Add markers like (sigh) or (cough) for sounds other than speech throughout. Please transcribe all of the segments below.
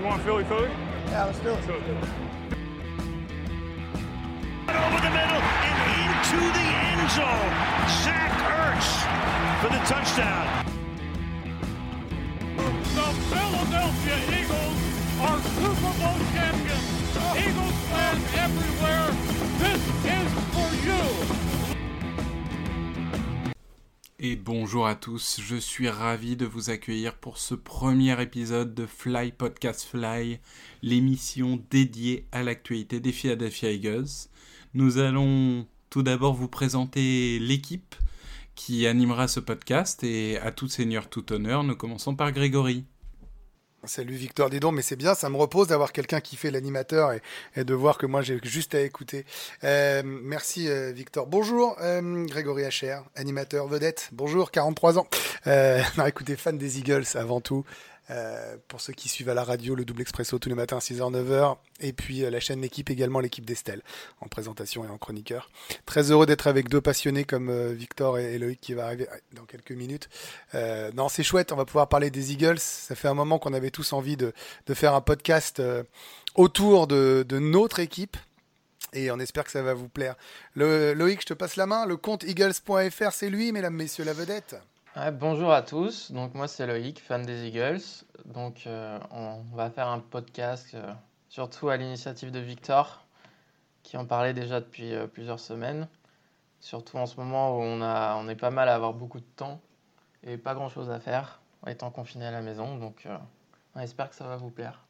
You want Philly Philly? Yeah, let's do it. Philly, Philly. over the middle and into the end zone. Zach Ertz for the touchdown. The Philadelphia Eagles are Super Bowl champions. Eagles fans everywhere, this is for you. Et bonjour à tous, je suis ravi de vous accueillir pour ce premier épisode de Fly Podcast Fly, l'émission dédiée à l'actualité des Philadelphia Eagles. Nous allons tout d'abord vous présenter l'équipe qui animera ce podcast et à tout seigneur, tout honneur, nous commençons par Grégory. Salut Victor Didon, mais c'est bien, ça me repose d'avoir quelqu'un qui fait l'animateur et, de voir que moi j'ai juste à écouter. Euh, merci euh, Victor. Bonjour euh, Grégory Hacher, animateur vedette. Bonjour, 43 ans. (laughs) Écoutez, fan des Eagles avant tout. Euh, pour ceux qui suivent à la radio, le double expresso tous les matins 6h, 9h. Et puis euh, la chaîne L'équipe également, l'équipe d'Estelle, en présentation et en chroniqueur. Très heureux d'être avec deux passionnés comme euh, Victor et, Loïc qui va arriver dans quelques minutes. Non, c'est chouette, on va pouvoir parler des Eagles. Ça fait un moment qu'on avait tous envie de, faire un podcast autour de, de notre équipe. Et on espère que ça va vous plaire. Le, Loïc, je te passe la main. Le compte eagles.fr, c'est lui, mesdames, messieurs, la vedette. Bonjour à tous, donc moi c'est Loïc, fan des Eagles. Donc euh, on va faire un podcast euh, surtout à l'initiative de Victor, qui en parlait déjà depuis euh, plusieurs semaines. Surtout en ce moment où on, a, on est pas mal à avoir beaucoup de temps et pas grand chose à faire, étant confiné à la maison. Donc on espère que ça va vous plaire.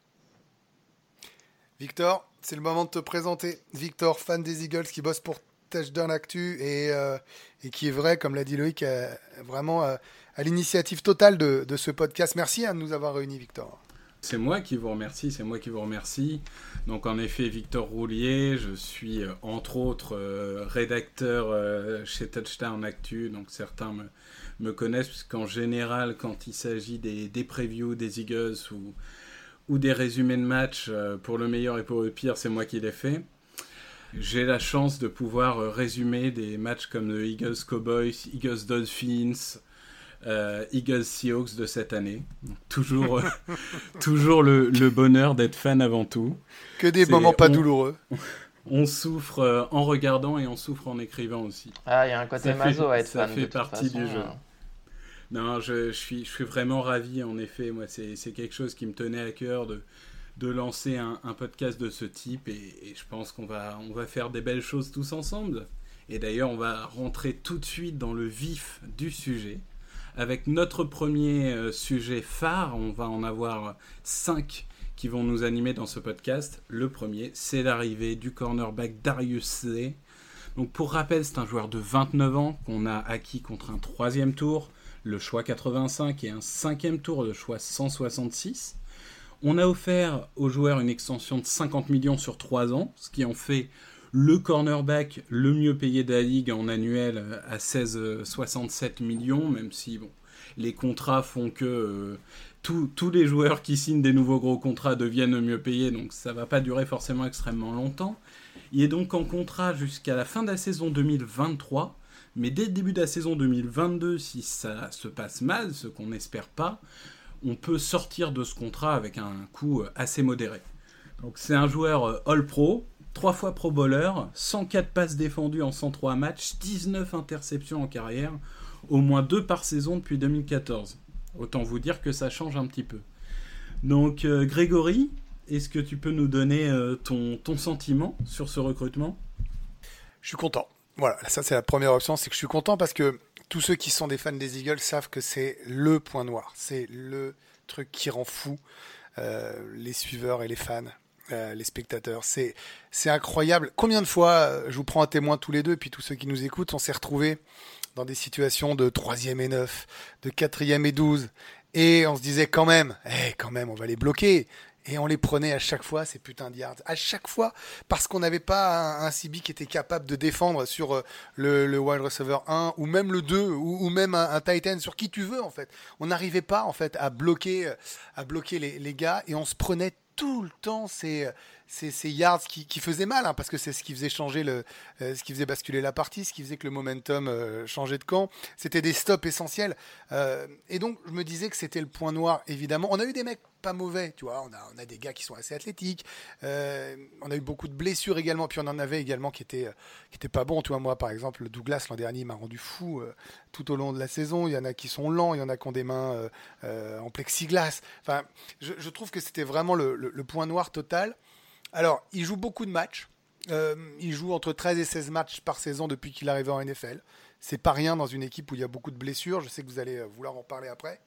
Victor, c'est le moment de te présenter. Victor, fan des Eagles qui bosse pour Touchdown Actu et, euh, et qui est vrai, comme l'a dit Loïc, euh, vraiment euh, à l'initiative totale de, ce podcast. Merci hein, de nous avoir réunis, Victor. C'est moi qui vous remercie, c'est moi qui vous remercie. Donc en effet, Victor Roulier, je suis entre autres rédacteur chez Touchdown Actu, donc certains me, me connaissent, puisqu'en général, quand il s'agit des, des previews des Eagles ou, ou des résumés de match, euh, pour le meilleur et pour le pire, c'est moi qui les fais. J'ai la chance de pouvoir euh, résumer des matchs comme le Eagles Cowboys, Eagles Dolphins, euh, Eagles Seahawks de cette année. Donc, toujours, euh, (laughs) toujours le, le bonheur d'être fan avant tout. Que des moments pas on- douloureux. (laughs) On souffre euh, en regardant et on souffre en écrivant aussi. Ah, il y a un côté Ça fait- maso à être ça fan. fait de toute partie façon, du jeu. euh. Non, je, je suis, je suis vraiment ravi, en effet. Moi, c'est c'est quelque chose qui me tenait à cœur de, de lancer un, podcast de ce type et, je pense qu'on va, on va faire des belles choses tous ensemble. Et d'ailleurs, on va rentrer tout de suite dans le vif du sujet. Avec notre premier euh, sujet phare, on va en avoir cinq qui vont nous animer dans ce podcast. Le premier, c'est l'arrivée du cornerback Darius Slay. Donc pour rappel, c'est un joueur de 29 ans qu'on a acquis contre un troisième tour, le choix 85 et un cinquième tour, le choix 166. On a offert au joueur une extension de 50 millions sur 3 ans, ce qui en fait le cornerback le mieux payé de la ligue en annuel euh, à 16,67 millions, même si les contrats font que euh, tous- les joueurs qui signent des nouveaux gros contrats deviennent mieux payés, donc ça va pas durer forcément extrêmement longtemps. Il est donc en contrat jusqu'à la fin de la saison 2023, mais dès le début de la saison 2022, si ça se passe mal, ce qu'on n'espère pas, on peut sortir de ce contrat avec un coût euh, assez modéré. Donc c'est un joueur euh, All-Pro, 3 fois Pro Bowler, 104 passes défendues en 103 matchs, 19 interceptions en carrière, au moins 2 par saison depuis 2014. Autant vous dire que ça change un petit peu. Donc euh, Grégory, est-ce que tu peux nous donner ton, ton sentiment sur ce recrutement? Je suis content. Voilà, ça c'est la première option, c'est que je suis content parce que tous ceux qui sont des fans des Eagles savent que c'est le point noir, c'est le truc qui rend fou euh, les suiveurs et les fans, euh, les spectateurs. C'est incroyable. Combien de fois, euh, je vous prends un témoin tous les deux, puis tous ceux qui nous écoutent, on s'est retrouvés dans des situations de troisième et 9, de quatrième et 12, et on se disait quand même, eh, quand même, on va les bloquer. Et on les prenait à chaque fois, ces putains de yards. À chaque fois, parce qu'on n'avait pas un, CB qui était capable de défendre sur euh, le, le wide receiver 1, ou même le 2, ou, même un, Titan, sur qui tu veux, en fait. On n'arrivait pas, en fait, à bloquer, euh, les, les gars, et on se prenait tout le temps ces, ces, yards qui, faisaient mal, hein, parce que c'est ce qui faisait changer le, euh, ce qui faisait basculer la partie, ce qui faisait que le momentum euh, changeait de camp. C'était des stops essentiels. Euh, et donc, je me disais que c'était le point noir, évidemment. On a eu des mecs pas mauvais, tu vois. On a, des gars qui sont assez athlétiques. on a eu beaucoup de blessures également. Puis on en avait également qui étaient, qui étaient pas bons. Tu vois, moi, par exemple, Douglas l'an dernier m'a rendu fou tout au long de la saison. Il y en a qui sont lents, il y en a qui ont des mains en plexiglas. Enfin, je, trouve que c'était vraiment le, le, le point noir total. Alors, il joue beaucoup de matchs. Euh, il joue entre 13 et 16 matchs par saison depuis qu'il est arrivé en NFL. C'est pas rien dans une équipe où il y a beaucoup de blessures. Je sais que vous allez vouloir en parler après.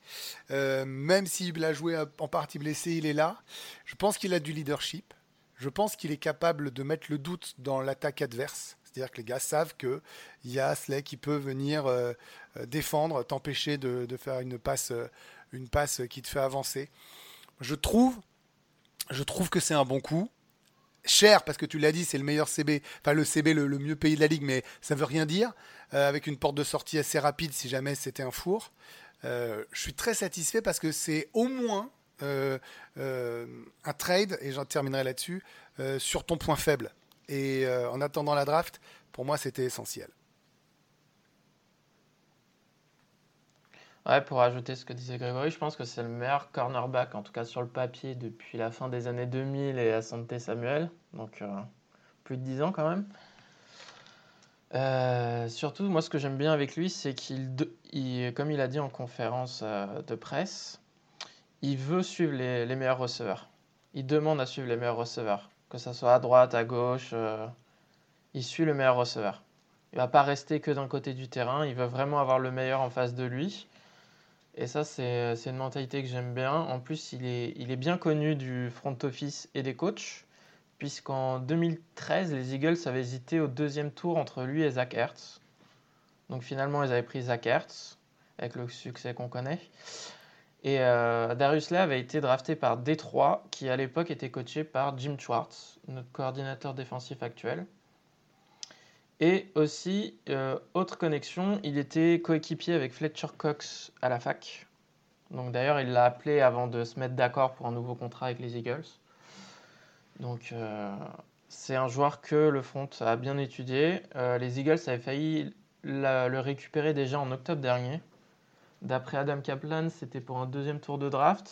Euh, même s'il a joué en partie blessé, il est là. Je pense qu'il a du leadership. Je pense qu'il est capable de mettre le doute dans l'attaque adverse. C'est-à-dire que les gars savent qu'il y a Slay qui peut venir euh, défendre, t'empêcher de, de, faire une passe, une passe qui te fait avancer. Je trouve, je trouve que c'est un bon coup cher parce que tu l'as dit, c'est le meilleur CB, enfin le CB le, mieux payé de la ligue, mais ça veut rien dire. Euh, avec une porte de sortie assez rapide si jamais c'était un four. Euh, je suis très satisfait parce que c'est au moins euh, un trade, et j'en terminerai là-dessus, sur ton point faible. Et en attendant la draft, pour moi, c'était essentiel. Ouais, pour ajouter ce que disait Grégory, je pense que c'est le meilleur cornerback, en tout cas sur le papier, depuis la fin des années 2000 et à Santé Samuel. Donc euh, plus de 10 ans quand même. Euh, surtout, moi, ce que j'aime bien avec lui, c'est qu'il, comme il a dit en conférence euh, de presse, il veut suivre les, les, meilleurs receveurs. Il demande à suivre les meilleurs receveurs, que ce soit à droite, à gauche. il suit le meilleur receveur. Il va pas rester que d'un côté du terrain. Il veut vraiment avoir le meilleur en face de lui. Et ça, c'est une mentalité que j'aime bien. En plus, il est, bien connu du front office et des coachs, puisqu'en 2013, les Eagles avaient hésité au deuxième tour entre lui et Zach Ertz. Donc finalement, ils avaient pris Zach Ertz, avec le succès qu'on connaît. Et euh, Darius Lay avait été drafté par Détroit, qui à l'époque était coaché par Jim Schwartz, notre coordinateur défensif actuel. Et aussi, euh, autre connexion, il était coéquipier avec Fletcher Cox à la fac. Donc d'ailleurs, il l'a appelé avant de se mettre d'accord pour un nouveau contrat avec les Eagles. Donc euh, c'est un joueur que le front a bien étudié. Euh, les Eagles avaient failli le récupérer déjà en octobre dernier. D'après Adam Kaplan, c'était pour un deuxième tour de draft.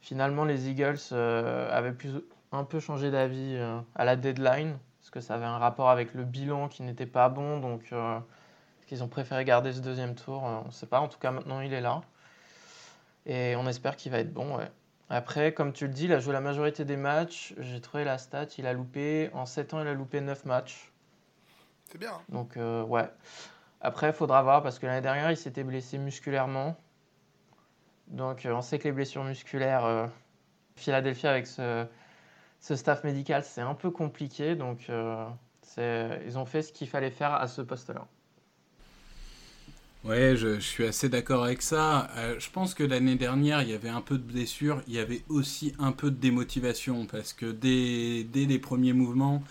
Finalement, les Eagles avaient un peu changé d'avis à la deadline parce que ça avait un rapport avec le bilan qui n'était pas bon, donc euh, qu'ils ont préféré garder ce deuxième tour, euh, on ne sait pas. En tout cas, maintenant il est là. Et on espère qu'il va être bon. Après, comme tu le dis, il a joué la majorité des matchs. J'ai trouvé la stat, il a loupé, en 7 ans, il a loupé 9 matchs. C'est bien. Donc, euh, ouais. Après, il faudra voir, parce que l'année dernière, il s'était blessé musculairement. Donc, on sait que les blessures musculaires, Philadelphie avec ce, ce staff médical, c'est un peu compliqué. Donc, euh, ils ont fait ce qu'il fallait faire à ce poste-là. Ouais, je, suis assez d'accord avec ça. Euh, je pense que l'année dernière, il y avait un peu de blessure, il y avait aussi un peu de démotivation, parce que dès, dès les premiers mouvements,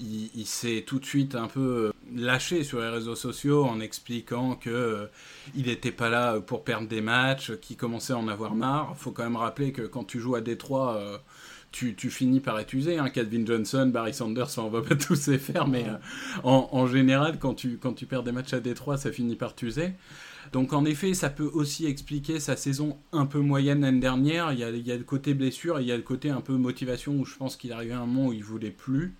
il, s'est tout de suite un peu lâché sur les réseaux sociaux en expliquant que euh, il n'était pas là pour perdre des matchs, qu'il commençait à en avoir marre. Faut quand même rappeler que quand tu joues à Détroit, tu, finis par être usé. Hein. Calvin Johnson, Barry Sanders, on va pas (laughs) tous les faire, mais euh, en, général, quand tu, quand tu perds des matchs à Détroit, ça finit par t'user. Donc en effet, ça peut aussi expliquer sa saison un peu moyenne l'année dernière. Il y, a, il y a le côté blessure et il y a le côté un peu motivation où je pense qu'il arrivait à un moment où il voulait plus.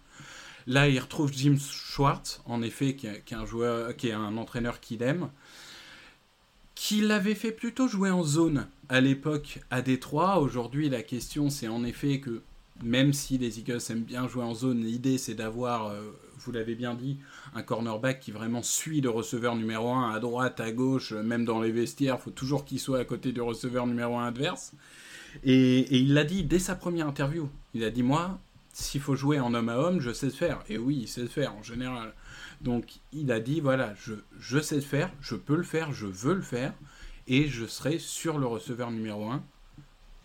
Là, il retrouve Jim Schwartz, en effet, qui est, un joueur, qui est un entraîneur qu'il aime qui l'avait fait plutôt jouer en zone à l'époque à Détroit. Aujourd'hui, la question, c'est en effet que même si les Eagles aiment bien jouer en zone, l'idée c'est d'avoir, euh, vous l'avez bien dit, un cornerback qui vraiment suit le receveur numéro 1 à droite, à gauche, même dans les vestiaires, il faut toujours qu'il soit à côté du receveur numéro 1 adverse. Et il l'a dit dès sa première interview. Il a dit Moi, s'il faut jouer en homme à homme, je sais le faire. Et oui, il sait le faire en général. Donc il a dit voilà, je, je sais le faire, je peux le faire, je veux le faire, et je serai sur le receveur numéro 1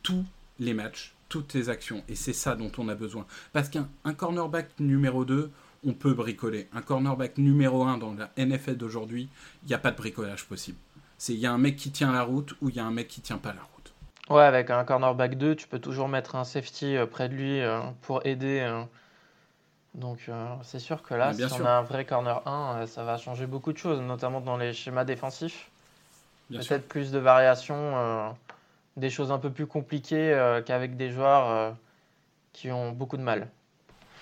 tous les matchs, toutes les actions. Et c'est ça dont on a besoin. Parce qu'un cornerback numéro 2, on peut bricoler. Un cornerback numéro 1 dans la NFL d'aujourd'hui, il n'y a pas de bricolage possible. C'est il y a un mec qui tient la route ou il y a un mec qui tient pas la route. Ouais, avec un cornerback 2, tu peux toujours mettre un safety euh, près de lui euh, pour aider. euh. Donc c'est sûr que là, bien si sûr. on a un vrai corner 1, euh, ça va changer beaucoup de choses, notamment dans les schémas défensifs. Peut-être plus de variations, des choses un peu plus compliquées qu'avec des joueurs qui ont beaucoup de mal.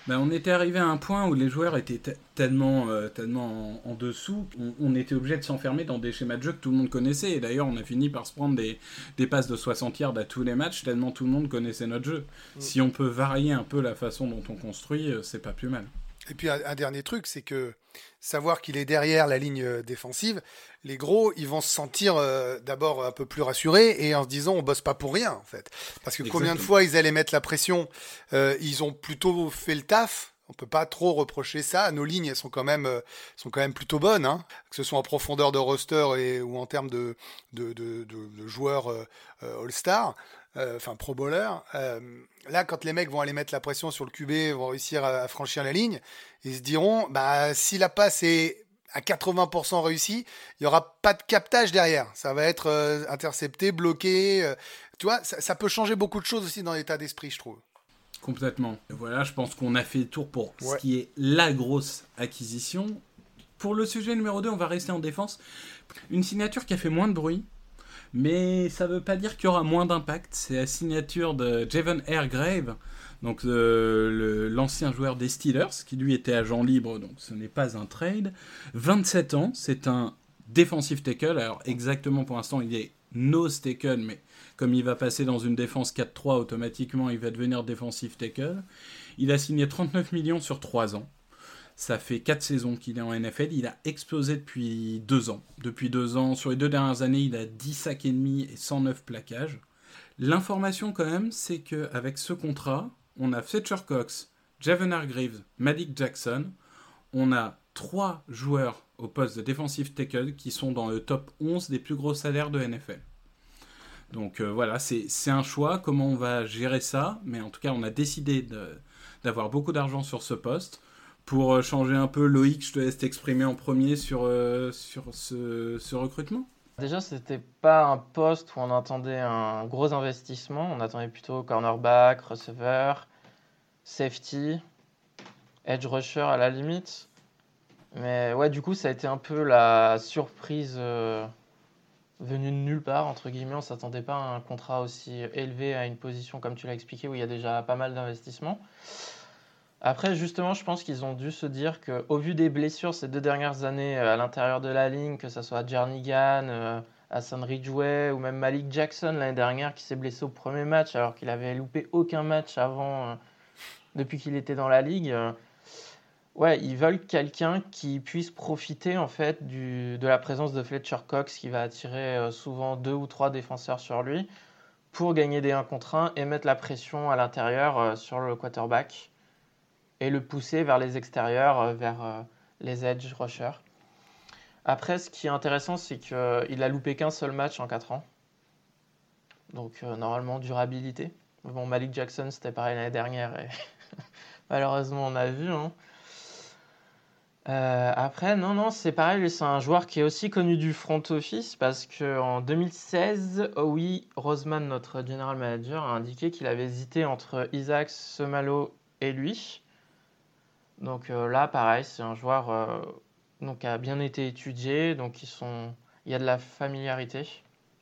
Ben, on était arrivé à un point où les joueurs étaient tellement, euh, tellement en, en dessous, on, on était obligé de s'enfermer dans des schémas de jeu que tout le monde connaissait. Et d'ailleurs, on a fini par se prendre des, des passes de 60 yards à tous les matchs, tellement tout le monde connaissait notre jeu. Mm. Si on peut varier un peu la façon dont on construit, euh, c'est pas plus mal. Et puis un, un dernier truc, c'est que savoir qu'il est derrière la ligne euh, défensive, les gros, ils vont se sentir euh, d'abord un peu plus rassurés et en se disant on bosse pas pour rien en fait. Parce que combien de fois ils allaient mettre la pression, euh, ils ont plutôt fait le taf. On peut pas trop reprocher ça. Nos lignes elles sont quand même euh, sont quand même plutôt bonnes, hein. que ce soit en profondeur de roster et ou en termes de de, de, de- de joueurs euh, euh, euh, enfin Pro Bowler. Euh, là, quand les mecs vont aller mettre la pression sur le QB, vont réussir à, à franchir la ligne, ils se diront, bah, si la passe est à 80% réussie, il n'y aura pas de captage derrière. Ça va être euh, intercepté, bloqué. tu vois, ça, ça peut changer beaucoup de choses aussi dans l'état d'esprit, je trouve. Complètement. Voilà, je pense qu'on a fait le tour pour Ouais. ce qui est la grosse acquisition. Pour le sujet numéro 2, on va rester en défense. Une signature qui a fait moins de bruit, mais ça veut pas dire qu'il y aura moins d'impact. C'est la signature de Javon Airgrave, donc euh, l'ancien joueur des Steelers, qui lui était agent libre, donc ce n'est pas un trade. 27 ans, c'est un defensive tackle. Alors exactement pour l'instant, il est nose tackle, mais comme il va passer dans une défense 4-3, automatiquement il va devenir defensive tackle. Il a signé 39 millions sur 3 ans. Ça fait 4 saisons qu'il est en NFL. Il a explosé depuis 2 ans. Depuis 2 ans, sur les deux dernières années, il a 10 sacs et demi et 109 plaquages. L'information quand même, c'est qu'avec ce contrat, on a Fletcher Cox, Javon Hargreaves, Malik Jackson. On a 3 joueurs au poste de defensive tackle qui sont dans le top 11 des plus gros salaires de NFL. Donc euh, voilà, c'est un choix, comment on va gérer ça, mais en tout cas on a décidé d'avoir beaucoup d'argent sur ce poste. Pour euh, changer un peu, Loïc, je te laisse t'exprimer en premier sur, euh, sur ce, recrutement. Déjà, c'était pas un poste où on attendait un gros investissement. On attendait plutôt cornerback, receveur, safety, edge rusher à la limite. Mais ouais, du coup, ça a été un peu la surprise euh, venue de nulle part, entre guillemets. On s'attendait pas à un contrat aussi élevé à une position, comme tu l'as expliqué, où il y a déjà pas mal d'investissements. Après, justement, je pense qu'ils ont dû se dire qu'au vu des blessures ces deux dernières années euh, à l'intérieur de la ligne, que ce soit Jernigan, euh, Hassan Ridgeway ou même Malik Jackson l'année dernière qui s'est blessé au premier match alors qu'il avait loupé aucun match avant euh, depuis qu'il était dans la ligue. ouais, ils veulent quelqu'un qui puisse profiter en fait de la présence de Fletcher Cox qui va attirer souvent deux ou trois défenseurs sur lui pour gagner des 1 contre 1 et mettre la pression à l'intérieur sur le quarterback et le pousser vers les extérieurs, euh, vers euh, les edge rushers. Après, ce qui est intéressant, c'est qu'il a loupé qu'un seul match en 4 ans. Donc, euh, normalement, durabilité. Bon, Malik Jackson, c'était pareil l'année dernière. Et (laughs) malheureusement, on a vu. hein. Euh, après, non, non, c'est pareil. C'est un joueur qui est aussi connu du front office parce qu'en 2016, Howie Roseman, notre general manager, a indiqué qu'il avait hésité entre Isaac Semalo et lui. Donc euh, là, pareil, c'est un joueur euh, donc, qui a bien été étudié, donc il y a de la familiarité.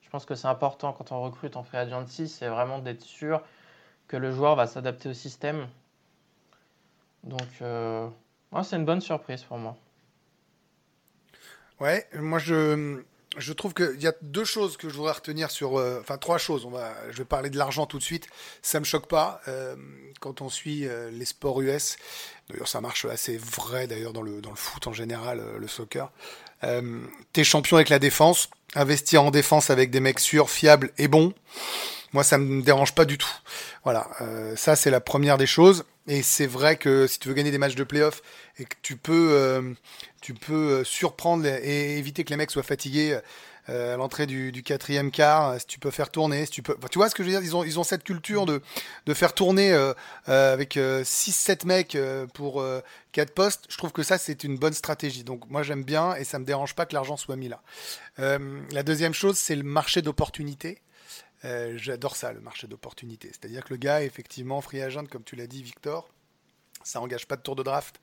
Je pense que c'est important quand on recrute en free agency, c'est vraiment d'être sûr que le joueur va s'adapter au système. Donc, euh, c'est une bonne surprise pour moi. Ouais, moi je, je trouve qu'il y a deux choses que je voudrais retenir sur. euh, Enfin, trois choses. On va, je vais parler de l'argent tout de suite. Ça me choque pas euh, quand on suit euh, les sports US. D'ailleurs, ça marche assez vrai d'ailleurs dans le, dans le foot en général, euh, le soccer. Euh, T'es champion avec la défense. Investir en défense avec des mecs sûrs, fiables et bons. Moi, ça me dérange pas du tout. Voilà, euh, ça c'est la première des choses. Et c'est vrai que si tu veux gagner des matchs de playoff et que tu peux, euh, tu peux euh, surprendre et éviter que les mecs soient fatigués euh, à l'entrée du, du quatrième quart, euh, si tu peux faire tourner, si tu peux, tu vois ce que je veux dire? Ils ont, ils ont cette culture de, de faire tourner euh, euh, avec 6-7 mecs pour euh, 4 postes. Je trouve que ça c'est une bonne stratégie. Donc moi j'aime bien et ça me dérange pas que l'argent soit mis là. La deuxième chose c'est le marché d'opportunité. Euh, j'adore ça, le marché d'opportunités. C'est-à-dire que le gars, effectivement, free agent, comme tu l'as dit, Victor, ça engage pas de tour de draft,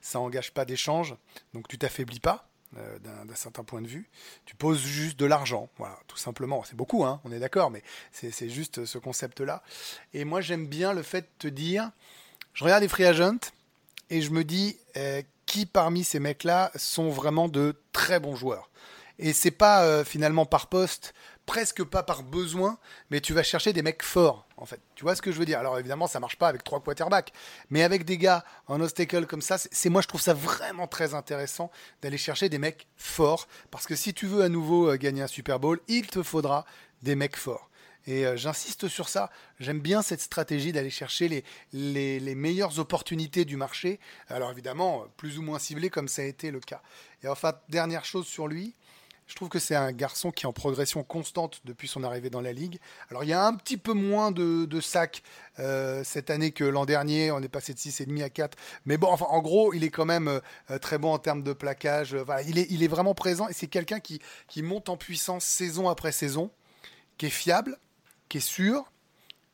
ça engage pas d'échange, donc tu t'affaiblis pas. Euh, d'un certain point de vue, tu poses juste de l'argent, voilà, tout simplement. C'est beaucoup, hein, on est d'accord, mais c'est juste ce concept-là. Et moi, j'aime bien le fait de te dire, je regarde les free agents et je me dis euh, qui parmi ces mecs-là sont vraiment de très bons joueurs. Et c'est pas finalement par poste, presque pas par besoin, mais tu vas chercher des mecs forts, en fait. Tu vois ce que je veux dire? Alors évidemment, ça marche pas avec trois quarterbacks, mais avec des gars en obstacle comme ça, c'est moi je trouve ça vraiment très intéressant d'aller chercher des mecs forts, parce que si tu veux à nouveau euh, gagner un Super Bowl, il te faudra des mecs forts. Et euh, j'insiste sur ça. J'aime bien cette stratégie d'aller chercher les, les, les, meilleures opportunités du marché. Alors évidemment, plus ou moins ciblées comme ça a été le cas. Et enfin, dernière chose sur lui, je trouve que c'est un garçon qui est en progression constante depuis son arrivée dans la ligue. Alors il y a un petit peu moins de, sacs euh, cette année que l'an dernier. On est passé de 6,5 à 4. Mais bon, en gros, il est quand même euh, très bon en termes de plaquage. il, est, vraiment présent et c'est quelqu'un qui, qui monte en puissance saison après saison, qui est fiable, qui est sûr.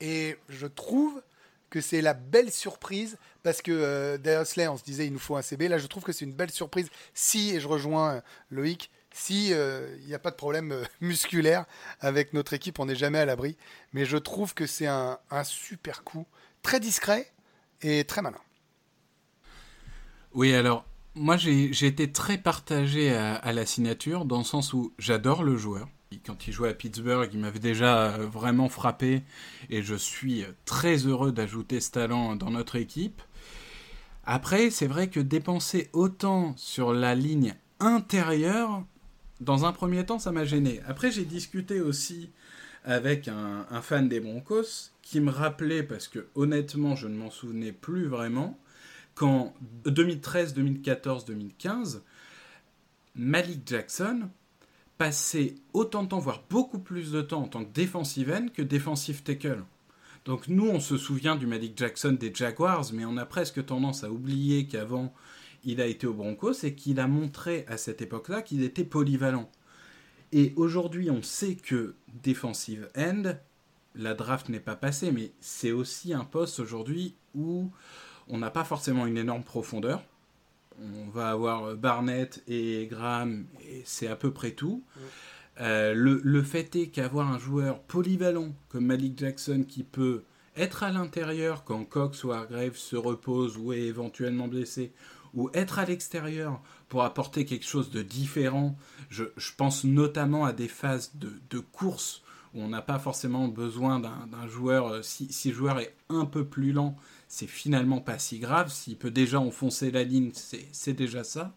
Et je trouve que c'est la belle surprise parce que euh, on se disait il nous faut un CB. Là, je trouve que c'est une belle surprise si, et je rejoins euh, Loïc, si il euh, n'y a pas de problème euh, (laughs) musculaire avec notre équipe, on n'est jamais à l'abri. Mais je trouve que c'est un, super coup, très discret et très malin. Oui, alors moi j'ai été très partagé à, la signature dans le sens où j'adore le joueur. Quand il jouait à Pittsburgh, il m'avait déjà euh, vraiment frappé et je suis très heureux d'ajouter ce talent dans notre équipe. Après, c'est vrai que dépenser autant sur la ligne intérieure, dans un premier temps, ça m'a gêné. Après, j'ai discuté aussi avec un, fan des Broncos qui me rappelait, parce que honnêtement, je ne m'en souvenais plus vraiment, qu'en 2013, 2014, 2015, Malik Jackson passait autant de temps, voire beaucoup plus de temps en tant que defensive end que defensive tackle. Donc nous, on se souvient du Malik Jackson des Jaguars, mais on a presque tendance à oublier qu'avant, il a été au Broncos et qu'il a montré à cette époque-là qu'il était polyvalent. Et aujourd'hui, on sait que defensive end, la draft n'est pas passée, mais c'est aussi un poste aujourd'hui où on n'a pas forcément une énorme profondeur. On va avoir Barnett et Graham, et c'est à peu près tout. Euh, le, le, fait est qu'avoir un joueur polyvalent comme Malik Jackson qui peut être à l'intérieur quand Cox ou Hargrave se repose ou est éventuellement blessé, ou être à l'extérieur pour apporter quelque chose de différent. Je, pense notamment à des phases de, course où on n'a pas forcément besoin d'un joueur. Euh, si, si, le joueur est un peu plus lent, c'est finalement pas si grave. S'il peut déjà enfoncer la ligne, c'est déjà ça.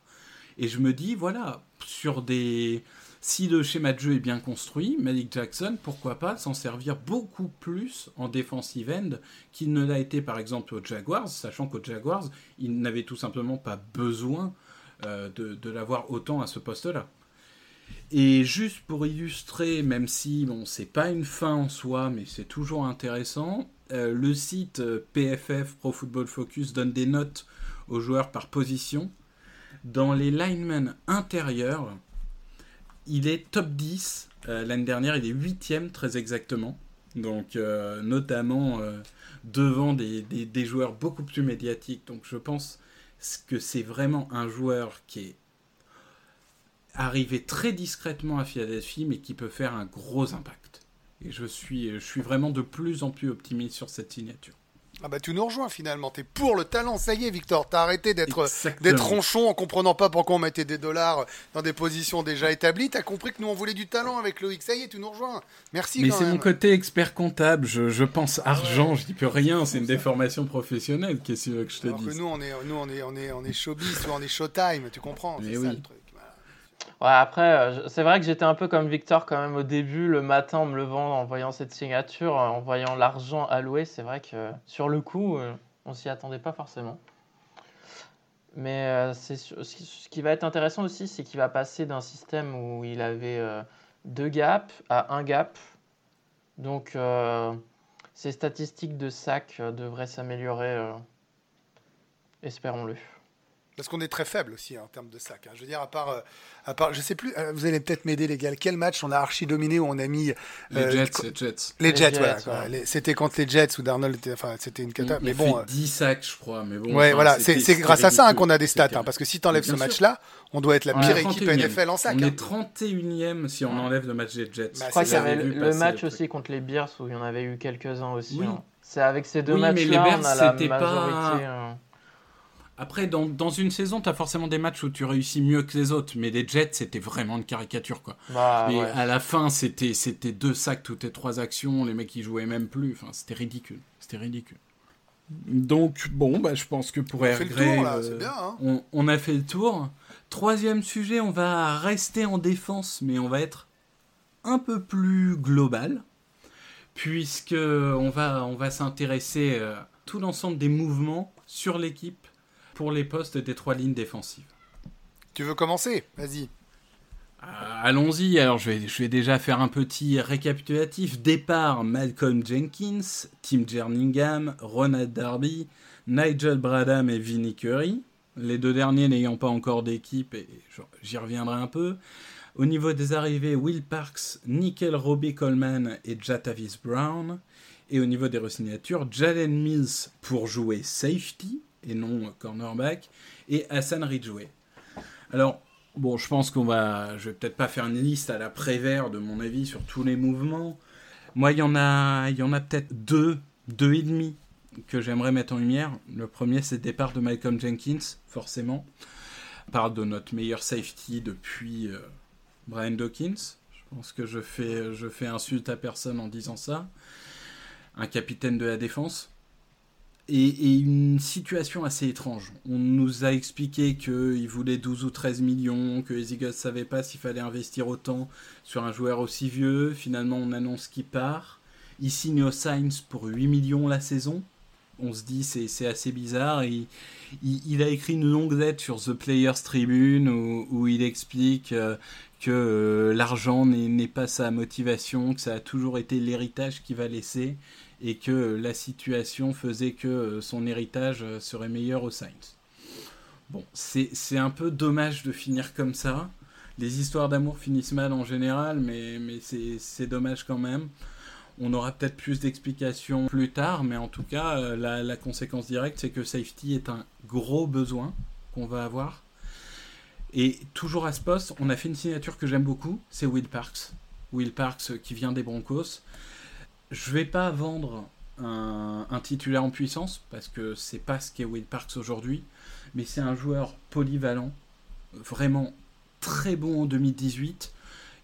Et je me dis, voilà, sur des, si le schéma de jeu est bien construit, Malik Jackson, pourquoi pas s'en servir beaucoup plus en defensive end qu'il ne l'a été par exemple aux Jaguars, sachant qu'aux Jaguars, il n'avait tout simplement pas besoin euh, de, l'avoir autant à ce poste-là. Et juste pour illustrer, même si bon, c'est pas une fin en soi, mais c'est toujours intéressant, euh, le site euh, PFF Pro Football Focus donne des notes aux joueurs par position. Dans les linemen intérieurs, il est top 10. Euh, l'année dernière, il est 8 très exactement. Donc, euh, notamment euh, devant des, joueurs beaucoup plus médiatiques. Donc, je pense que c'est vraiment un joueur qui est arrivé très discrètement à Philadelphie, mais qui peut faire un gros impact. Et je suis, je suis vraiment de plus en plus optimiste sur cette signature. Ah bah tu nous rejoins finalement, t'es pour le talent, ça y est Victor, t'as arrêté d'être d'être ronchon en comprenant pas pourquoi on mettait des dollars dans des positions déjà établies, t'as compris que nous on voulait du talent avec Loïc, ça y est tu nous rejoins, merci Mais c'est mon côté expert comptable, je, pense argent, je dis plus rien, c'est une déformation professionnelle, qu'est-ce que je te dis nous on est, nous on est, on est, on est showbiz, on est showtime, tu comprends, c'est ça le truc. Ouais, après, euh, c'est vrai que j'étais un peu comme Victor quand même au début, le matin en me levant, en voyant cette signature, en voyant l'argent alloué, c'est vrai que sur le coup, euh, on s'y attendait pas forcément. Mais euh, ce qui va être intéressant aussi, c'est qu'il va passer d'un système où il avait deux gaps à un gap. Donc, ses statistiques de sac devraient s'améliorer, espérons-le. Parce qu'on est très faible aussi hein, en termes de sac. Hein. Je veux dire, à part, euh, à part, je sais plus, euh, vous allez peut-être m'aider les gars. Quel match on a archi dominé où on a mis les euh, Jets, co- les Jets. les Les Jets, Jets, voilà. ouais. Les- C'était contre les Jets où Darnold était, enfin, c'était une cata. Mais bon, fait 10 sacs, je crois. Mais bon, Ouais, enfin, voilà, c'est grâce à ça hein, qu'on a des stats, hein, parce que si t'enlèves ce match-là, on doit être la pire équipe 31e. NFL en sac. On hein. est 31e si on enlève le match des Jets. Bah, Je crois qu'il y avait le, match aussi contre les Bears où il y en avait eu quelques-uns aussi. C'est avec ces deux Oui, mais les matchs-là, Bears, on a la c'était pas- majorité. Euh, Après, dans, dans une saison, t'as forcément des matchs où tu réussis mieux que les autres, mais les Jets, c'était vraiment une caricature, quoi. Bah, ouais. à la fin, c'était c'était deux sacs toutes les trois actions, les mecs ils jouaient même plus, enfin, c'était ridicule, c'était ridicule. Donc bon, bah, je pense que pour Air bien, hein. on, on a fait le tour. Troisième sujet, on va rester en défense, mais on va être un peu plus global, puisque on va, on va s'intéresser euh, à tout l'ensemble des mouvements sur l'équipe pour les postes des trois lignes défensives. Tu veux commencer? Vas-y. Euh, Allons-y, alors je vais, je vais déjà faire un petit récapitulatif. Départ, Malcolm Jenkins, Tim Jerningham, Ronald Darby, Nigel Bradham et Vinnie Curry. Les deux derniers n'ayant pas encore d'équipe, et j'y reviendrai un peu. Au niveau des arrivées, Will Parks, Nickel Robbie Coleman et Jatavis Brown. Et au niveau des resignatures, Jalen Mills pour jouer safety et non cornerback, et Hassan Ridgeway. Alors, Bon, je pense qu'on va. Je vais peut-être pas faire une liste à la Prévert de mon avis sur tous les mouvements. Moi, il y en a, a peut-être deux, deux et demi que j'aimerais mettre en lumière. Le premier, c'est le départ de Malcolm Jenkins, forcément. On parle de notre meilleur safety depuis euh, Brian Dawkins. Je pense que je fais, je fais insulte à personne en disant ça. Un capitaine de la défense et, une situation assez étrange. On nous a expliqué qu'ils voulaient 12 ou 13 millions, que les ne savaient pas s'il fallait investir autant sur un joueur aussi vieux. Finalement, on annonce qu'il part. Il signe au Sainz pour 8 millions la saison. On se dit c'est assez bizarre. Il, a écrit une longue lettre sur The Players Tribune où, il explique euh, que euh, l'argent n'est pas sa motivation, que ça a toujours été l'héritage qu'il va laisser et que la situation faisait que euh, son héritage euh, serait meilleur au Saints. Bon, c'est un peu dommage de finir comme ça. Les histoires d'amour finissent mal en général, mais, mais c'est dommage quand même. On aura peut-être plus d'explications plus tard, mais en tout cas, euh, la, conséquence directe, c'est que safety est un gros besoin qu'on va avoir. Et toujours à ce poste, on a fait une signature que j'aime beaucoup, c'est Will Parks. Will Parks qui vient des Broncos. Je vais pas vendre un, titulaire en puissance parce que c'est pas ce qu'est Will Parks aujourd'hui, mais c'est un joueur polyvalent, vraiment très bon en 2018.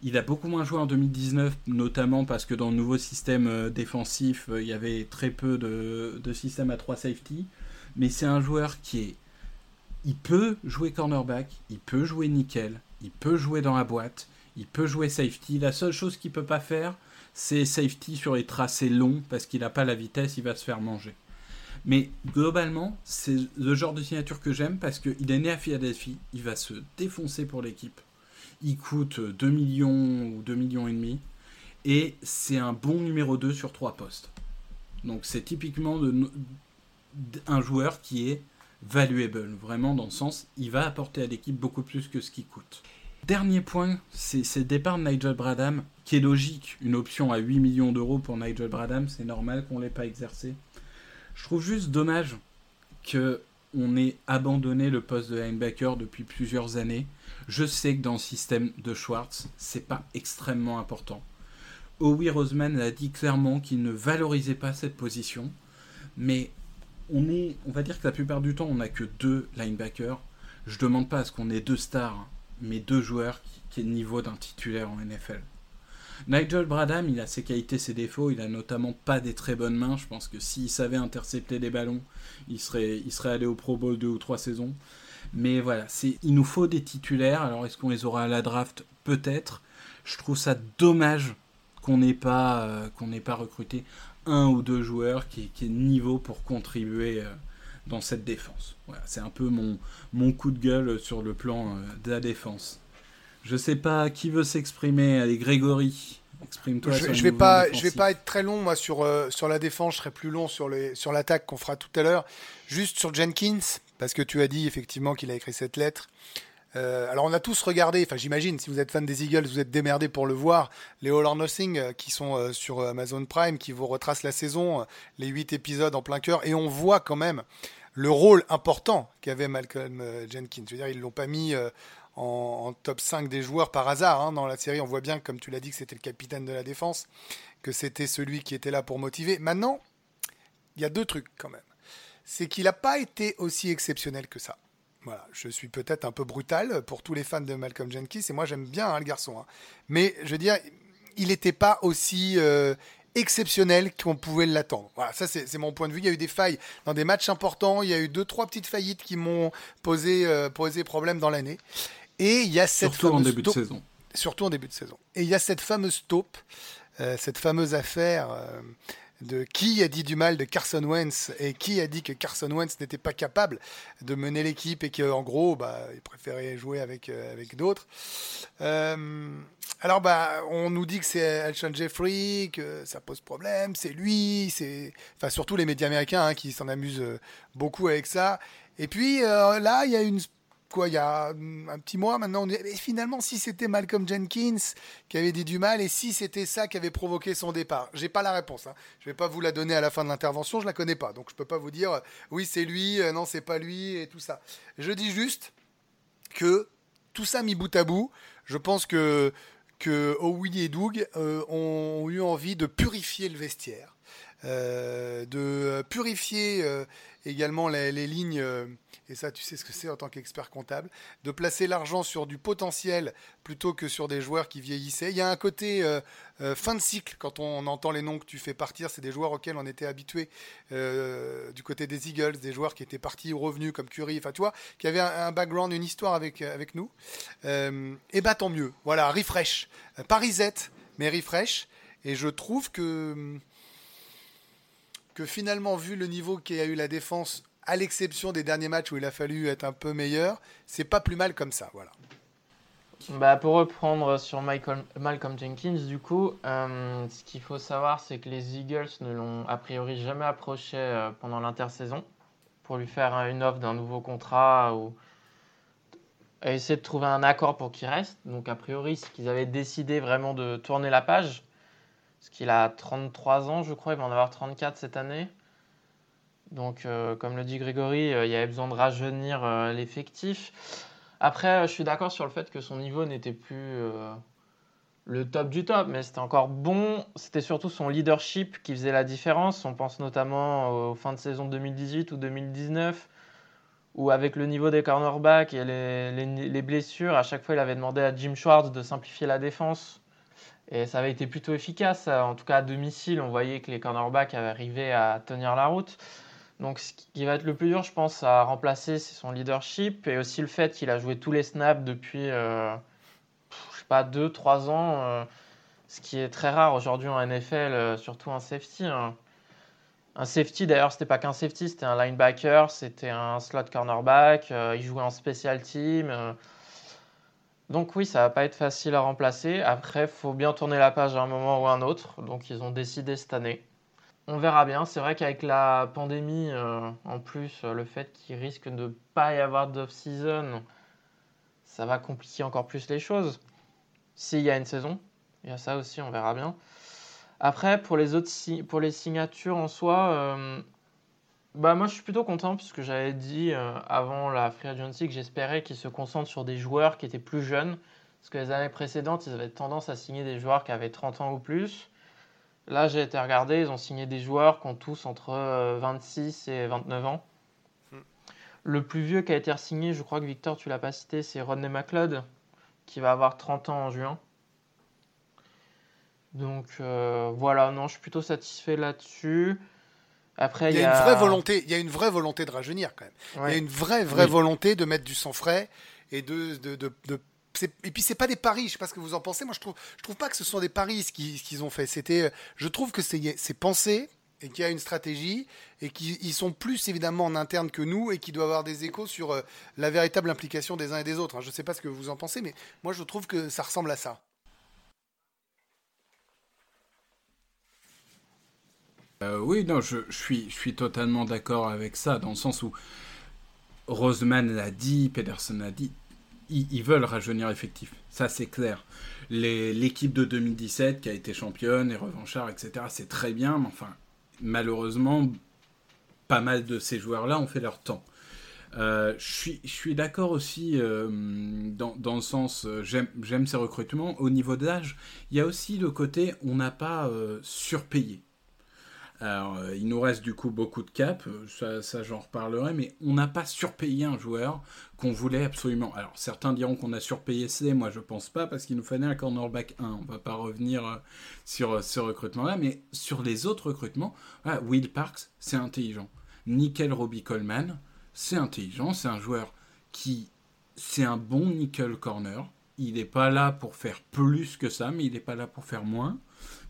Il a beaucoup moins joué en 2019, notamment parce que dans le nouveau système euh, défensif, euh, il y avait très peu de, systèmes à 3 safety. Mais c'est un joueur qui est. Il peut jouer cornerback, il peut jouer nickel, il peut jouer dans la boîte, il peut jouer safety. La seule chose qu'il peut pas faire, c'est safety sur les tracés longs parce qu'il n'a pas la vitesse, il va se faire manger. Mais globalement, c'est le genre de signature que j'aime parce qu'il est né à Philadelphie, il va se défoncer pour l'équipe. Il coûte 2 millions ou 2 millions et demi et c'est un bon numéro 2 sur 3 postes. Donc c'est typiquement un joueur qui est valuable, vraiment dans le sens, il va apporter à l'équipe beaucoup plus que ce qu'il coûte. Dernier point, c'est le départ de Nigel Bradham, qui est logique, une option à 8 millions d'euros pour Nigel Bradham, c'est normal qu'on ne l'ait pas exercé. Je trouve juste dommage que on ait abandonné le poste de linebacker depuis plusieurs années. Je sais que dans le système de Schwartz, c'est pas extrêmement important. Howie Roseman a dit clairement qu'il ne valorisait pas cette position, mais on est, on va dire que la plupart du temps, on n'a que deux linebackers. Je demande pas à ce qu'on ait deux stars, hein, mais deux joueurs qui, est niveau d'un titulaire en NFL. Nigel Bradham, il a ses qualités, ses défauts. Il a notamment pas des très bonnes mains. Je pense que s'il savait intercepter des ballons, il serait, allé au Pro Bowl deux ou trois saisons. Mais voilà, il nous faut des titulaires. Alors est-ce qu'on les aura à la draft? Peut-être. Je trouve ça dommage qu'on n'ait pas, euh, qu'on pas recruté un ou deux joueurs qui, qui est niveau pour contribuer euh, dans cette défense. Voilà, c'est un peu mon, mon coup de gueule sur le plan euh, de la défense. Je sais pas qui veut s'exprimer. Allez, Grégory, exprime-toi. Je, je vais pas, je vais pas être très long moi sur euh, sur la défense. Je serai plus long sur les sur l'attaque qu'on fera tout à l'heure. Juste sur Jenkins parce que tu as dit effectivement qu'il a écrit cette lettre. Euh, alors on a tous regardé, enfin j'imagine, si vous êtes fan des Eagles, vous êtes démerdé pour le voir, les All or Nothing euh, qui sont euh, sur Amazon Prime, qui vous retracent la saison, les 8 épisodes en plein cœur, et on voit quand même le rôle important qu'avait Malcolm Jenkins. Je veux dire, ils l'ont pas mis en, top 5 des joueurs par hasard hein, dans la série. On voit bien, comme tu l'as dit, que c'était le capitaine de la défense, que c'était celui qui était là pour motiver. Maintenant, il y a deux trucs quand même. C'est qu'il n'a pas été aussi exceptionnel que ça. Voilà, je suis peut-être un peu brutal pour tous les fans de Malcolm Jenkins, et moi j'aime bien hein, le garçon. Hein. Mais je veux dire, il n'était pas aussi euh, exceptionnel qu'on pouvait l'attendre. Voilà, ça c'est mon point de vue. Il y a eu des failles dans des matchs importants, il y a eu deux, trois petites faillites qui m'ont posé, euh, posé problème dans l'année. Et il y a cette Surtout en début de saison. Surtout en début de saison. Et il y a cette fameuse taupe, euh, cette fameuse affaire de qui a dit du mal de Carson Wentz et qui a dit que Carson Wentz n'était pas capable de mener l'équipe et qu'en gros, bah, il préférait jouer avec, euh, avec d'autres. Euh, alors, bah, on nous dit que c'est Alshon Jeffrey, que ça pose problème, c'est lui, c'est. Enfin, surtout les médias américains hein, qui s'en amusent euh, beaucoup avec ça. Et puis là, il y a une quoi, il y a un petit mois maintenant, on mais finalement, si c'était Malcolm Jenkins qui avait dit du mal et si c'était ça qui avait provoqué son départ, j'ai pas la réponse. Hein. Je vais pas vous la donner à la fin de l'intervention, je la connais pas, donc je peux pas vous dire oui c'est lui, euh, non c'est pas lui et tout ça. Je dis juste que tout ça mis bout à bout, je pense que que et Doug euh, ont eu envie de purifier le vestiaire, euh, de purifier également les, lignes, euh, et ça tu sais ce que c'est en tant qu'expert comptable, de placer l'argent sur du potentiel plutôt que sur des joueurs qui vieillissaient. Il y a un côté euh, euh, fin de cycle quand on entend les noms que tu fais partir, c'est des joueurs auxquels on était habitué du côté des Eagles, des joueurs qui étaient partis ou revenus comme Curry, enfin tu qui avaient un, background, une histoire avec, avec nous. et bah tant mieux, voilà, refresh. pas reset, mais refresh. Et je trouve que que finalement, vu le niveau qu'a eu la défense, à l'exception des derniers matchs où il a fallu être un peu meilleur, c'est pas plus mal comme ça. Voilà. Bah, pour reprendre sur Michael, Malcolm Jenkins, du coup, euh, ce qu'il faut savoir, c'est que les Eagles ne l'ont a priori jamais approché euh, pendant l'intersaison pour lui faire une offre d'un nouveau contrat ou essayer de trouver un accord pour qu'il reste. Donc, a priori, c'est qu'ils avaient décidé vraiment de tourner la page parce qu'il a 33 ans, je crois, il va en avoir 34 cette année. Donc, euh, comme le dit Grégory, euh, il y avait besoin de rajeunir euh, l'effectif. Après, je suis d'accord sur le fait que son niveau n'était plus le top du top, mais c'était encore bon. C'était surtout son leadership qui faisait la différence. On pense notamment aux fins de saison 2018 ou 2019, où avec le niveau des cornerbacks et les blessures, à chaque fois, il avait demandé à Jim Schwartz de simplifier la défense et ça avait été plutôt efficace. En tout cas, à domicile, on voyait que les cornerbacks avaient arrivé à tenir la route. Donc, ce qui va être le plus dur, je pense, à remplacer, c'est son leadership et aussi le fait qu'il a joué tous les snaps depuis, euh, je sais pas, 2-3 ans. Euh, ce qui est très rare aujourd'hui en NFL, euh, surtout un safety. Hein. Un safety, d'ailleurs, c'était pas qu'un safety, c'était un linebacker, c'était un slot cornerback, il jouait en special team. Donc oui, ça va pas être facile à remplacer. Après, il faut bien tourner la page à un moment ou à un autre. Donc ils ont décidé cette année. On verra bien. C'est vrai qu'avec la pandémie, euh, en plus, le fait qu'il risque de pas y avoir d'off-season, ça va compliquer encore plus les choses. S'il y a une saison, il y a ça aussi, on verra bien. Après, pour les autres pour les signatures en soi, euh, bah moi je suis plutôt content puisque j'avais dit euh, avant la Free Agency que j'espérais qu'ils se concentrent sur des joueurs qui étaient plus jeunes. Parce que les années précédentes, ils avaient tendance à signer des joueurs qui avaient 30 ans ou plus. Là, j'ai été regardé, ils ont signé des joueurs qui ont tous entre 26 euh, et 29 ans. Hmm. Le plus vieux qui a été signé, je crois que Victor, tu l'as pas cité, c'est Rodney McLeod, qui va avoir 30 ans en juin. Donc euh, voilà, non, je suis plutôt satisfait là-dessus. Après, il y a, une vraie volonté, il y a une vraie volonté de rajeunir quand même. Il y a une vraie, vraie volonté de mettre du sang frais et de, de, de, et puis c'est pas des paris, je sais pas ce que vous en pensez. Moi, je trouve, je trouve pas que ce sont des paris ce qu'ils ont fait. C'était, je trouve que c'est pensé et qu'il y a une stratégie et qu'ils sont plus évidemment en interne que nous et qui doivent avoir des échos sur euh, la véritable implication des uns et des autres. Je sais pas ce que vous en pensez, mais moi je trouve que ça ressemble à ça. Euh, oui, non, je, suis, je suis totalement d'accord avec ça, dans le sens où Roseman l'a dit, Pedersen l'a dit, ils, veulent rajeunir l'effectif. Ça, c'est clair. L'équipe de 2017 qui a été championne, les revanchards, etc., c'est très bien, mais enfin, malheureusement, pas mal de ces joueurs-là ont fait leur temps. Euh, je suis, d'accord aussi euh, dans, le sens, euh, j'aime ces recrutements. Au niveau d'âge, il y a aussi le côté, on n'a pas surpayé. Alors, il nous reste du coup beaucoup de cap, ça, ça j'en reparlerai, mais on n'a pas surpayé un joueur qu'on voulait absolument. Alors, certains diront qu'on a surpayé C, moi je pense pas, parce qu'il nous fallait un cornerback 1. On va pas revenir sur ce recrutement-là, mais sur les autres recrutements, Will Parks, c'est intelligent. Nickel Robbie Coleman, c'est intelligent, c'est un joueur qui, c'est un bon nickel corner. Il n'est pas là pour faire plus que ça, mais il n'est pas là pour faire moins.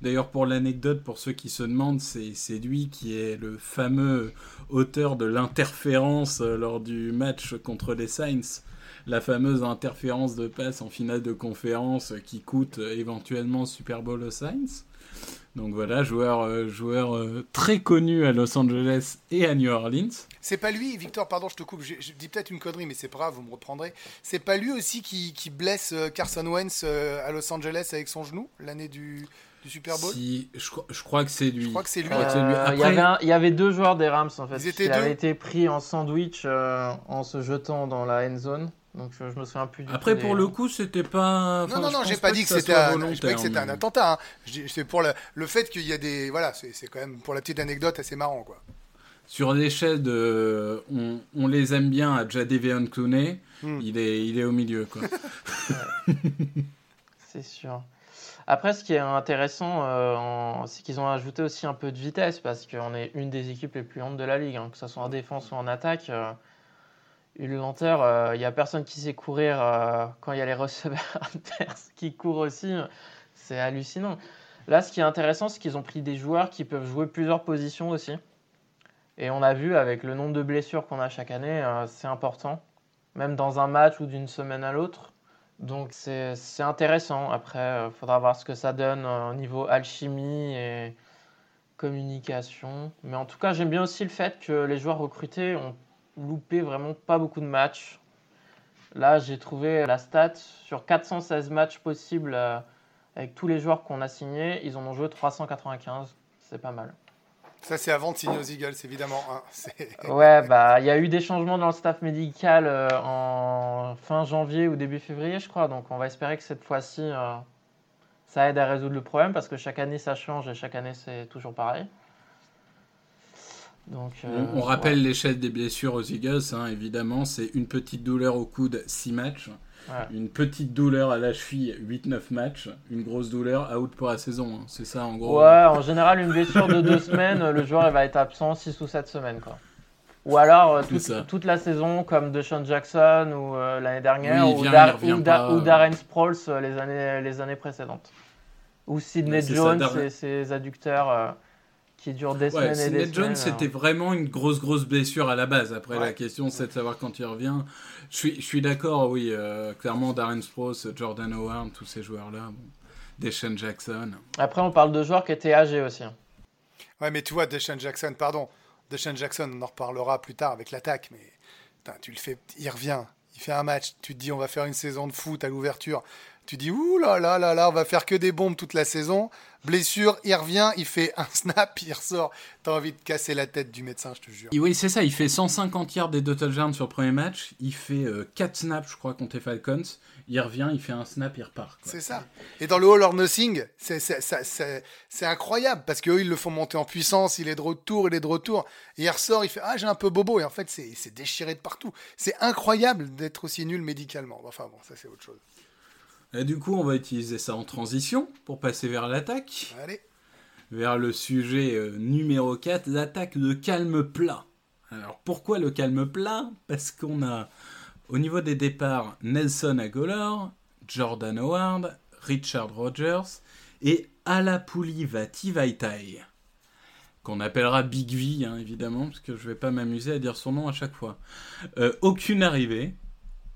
D'ailleurs, pour l'anecdote, pour ceux qui se demandent, c'est lui qui est le fameux auteur de l'interférence euh, lors du match contre les Saints. La fameuse interférence de passe en finale de conférence qui coûte euh, éventuellement Super Bowl aux Saints. Donc voilà, joueur, euh, joueur euh, très connu à Los Angeles et à New Orleans. C'est pas lui, Victor, pardon, je te coupe, je, dis peut-être une connerie, mais c'est pas grave, vous me reprendrez. C'est pas lui aussi qui, blesse euh, Carson Wentz à Los Angeles avec son genou l'année du, du, Super Bowl Si, je, je, crois que c'est lui. Je crois que c'est lui. il, y avait il y avait deux joueurs des Rams en fait. Ils étaient qui avaient été pris en sandwich en se jetant dans la end zone. Donc je, me souviens plus du Après, pour le coup, c'était pas. non, non, non, j'ai pas, dit que c'était un, un attentat. Hein. C'est pour le, le fait qu'il y a des. Voilà, c'est quand même pour la petite anecdote assez marrant, quoi. Sur l'échelle de. On, on, les aime bien à Jadavion Clooney, hmm. il, est, il est au milieu, quoi. (laughs) c'est sûr. Après, ce qui est intéressant, euh, c'est qu'ils ont ajouté aussi un peu de vitesse parce qu'on est une des équipes les plus lentes de la ligue, hein, que ce soit en défense ou en attaque. Euh, une lenteur. Il euh, n'y a personne qui sait courir euh, quand il y a les receveurs (laughs) qui courent aussi. C'est hallucinant. Là, ce qui est intéressant, c'est qu'ils ont pris des joueurs qui peuvent jouer plusieurs positions aussi. Et on a vu avec le nombre de blessures qu'on a chaque année, c'est important, même dans un match ou d'une semaine à l'autre. Donc c'est intéressant. Après, il faudra voir ce que ça donne au niveau alchimie et communication. Mais en tout cas, j'aime bien aussi le fait que les joueurs recrutés ont loupé vraiment pas beaucoup de matchs. Là, j'ai trouvé la stat sur 416 matchs possibles euh, avec tous les joueurs qu'on a signés, ils en ont joué 395. C'est pas mal. Ça, c'est avant de signer aux Eagles, évidemment. Hein. (laughs) ouais, bah, il y a eu des changements dans le staff médical euh, en fin janvier ou début février, je crois. Donc, on va espérer que cette fois-ci, euh, ça aide à résoudre le problème parce que chaque année, ça change et chaque année, c'est toujours pareil. Donc, euh, on, rappelle l'échelle des blessures aux Eagles, hein, évidemment, c'est une petite douleur au coude, 6 matchs, une petite douleur à la cheville, 8-9 matchs, une grosse douleur, out pour la saison, hein. c'est ça en gros. Ouais, en général, une blessure de 2 (laughs) semaines, le joueur va être absent 6 ou 7 semaines. Quoi. Ou alors euh, toute, la saison, comme DeShaun Jackson ou euh, l'année dernière, ou, Darren Sproles les, années, les années précédentes. Ou Sidney Jones et ses adducteurs qui dure des semaines et des semaines. Jones, c'était vraiment une grosse, grosse blessure à la base. Après, la question, c'est de savoir quand il revient. Je suis, je suis d'accord, oui. Euh, clairement, Darren Sproles, Jordan Howard, tous ces joueurs-là. Bon. Deshaun Jackson. Après, on parle de joueurs qui étaient âgés aussi. Hein. Ouais, mais tu vois, Deshaun Jackson, pardon. Deshaun Jackson, on en reparlera plus tard avec l'attaque, mais tu le fais, il revient, il fait un match, tu te dis on va faire une saison de foot à l'ouverture. Tu dis, ouh là là là là, on va faire que des bombes toute la saison. Blessure, il revient, il fait un (laughs) snap, il ressort. T'as envie de casser la tête du médecin, je te jure. oui, c'est ça, il fait 150 yards des deux touchdowns sur le premier match. Il fait 4 euh, snaps, je crois, contre les Falcons. Il revient, il fait un snap, il repart. C'est ça. Et dans le All or Nothing, c'est incroyable parce qu'eux, ils le font monter en puissance. Il est de retour, il est de retour. Et il ressort, il fait Ah, j'ai un peu bobo. Et en fait, c'est déchiré de partout. C'est incroyable d'être aussi nul médicalement. Enfin bon, ça, c'est autre chose. Et du coup, on va utiliser ça en transition pour passer vers l'attaque. Allez. Vers le sujet euh, numéro 4, l'attaque de calme plat. Alors pourquoi le calme plat? Parce qu'on a au niveau des départs Nelson Aguilar, Jordan Howard, Richard Rogers et Alapuli Vati Vaitai. Qu'on appellera Big V, hein, évidemment, parce que je ne vais pas m'amuser à dire son nom à chaque fois. Euh, aucune arrivée,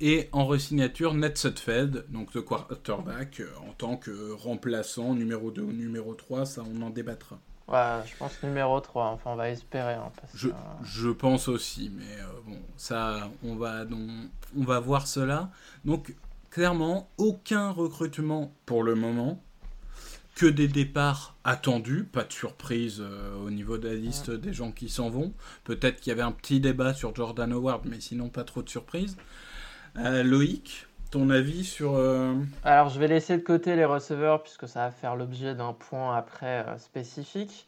et en resignature Ned Sutfeld, donc le quarterback, euh, en tant que remplaçant numéro 2 ou numéro 3, ça on en débattra. Ouais, je pense numéro 3, enfin on va espérer. Hein, je, je, pense aussi, mais euh, bon, ça, on va, donc, on va voir cela. Donc, clairement, aucun recrutement pour le moment, que des départs attendus, pas de surprise euh, au niveau de la liste des gens qui s'en vont. Peut-être qu'il y avait un petit débat sur Jordan Howard, mais sinon pas trop de surprises. Euh, Loïc, ton avis sur... Euh, Alors je vais laisser de côté les receveurs puisque ça va faire l'objet d'un point après spécifique.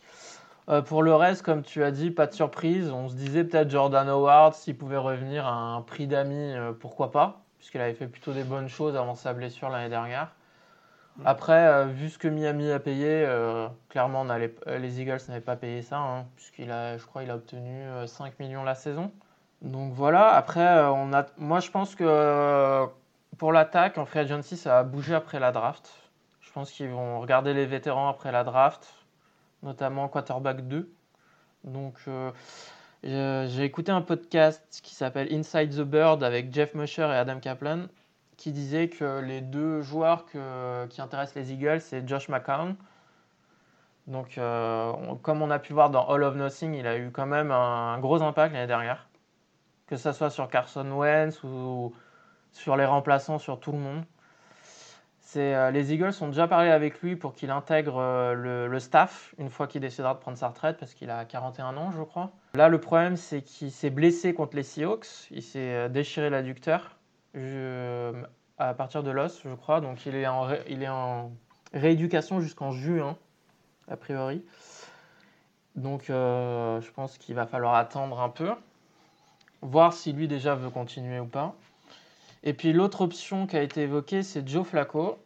pour le reste, comme tu as dit, pas de surprise. On se disait peut-être Jordan Howard, s'il pouvait revenir à un prix d'amis, pourquoi pas, puisqu'il avait fait plutôt des bonnes choses avant sa blessure l'année dernière. Après, euh, vu ce que Miami a payé, euh, clairement, euh, les Eagles n'avaient pas payé ça, hein, puisqu'il a, je crois, il a obtenu 5 millions la saison. Donc voilà. Après, a, moi, je pense que pour l'attaque, en free agency, ça a bougé après la draft. Je pense qu'ils vont regarder les vétérans après la draft, notamment quarterback 2. Donc, j'ai écouté un podcast qui s'appelle Inside the Bird avec Jeff Musher et Adam Kaplan qui disait que les deux joueurs qui intéressent les Eagles, c'est Josh McCown. Donc, euh, comme on a pu voir dans All of Nothing, il a eu quand même un, gros impact l'année dernière. Que ce soit sur Carson Wentz ou sur les remplaçants, sur tout le monde. Euh, les Eagles ont déjà parlé avec lui pour qu'il intègre euh, le, staff une fois qu'il décidera de prendre sa retraite parce qu'il a 41 ans, je crois. Là, le problème, c'est qu'il s'est blessé contre les Seahawks. Il s'est déchiré l'adducteur à partir de l'os, je crois. Donc il est en, rééducation jusqu'en juin, a priori. Donc euh, je pense qu'il va falloir attendre un peu, voir si lui déjà veut continuer ou pas. Et puis l'autre option qui a été évoquée, c'est Joe Flacco.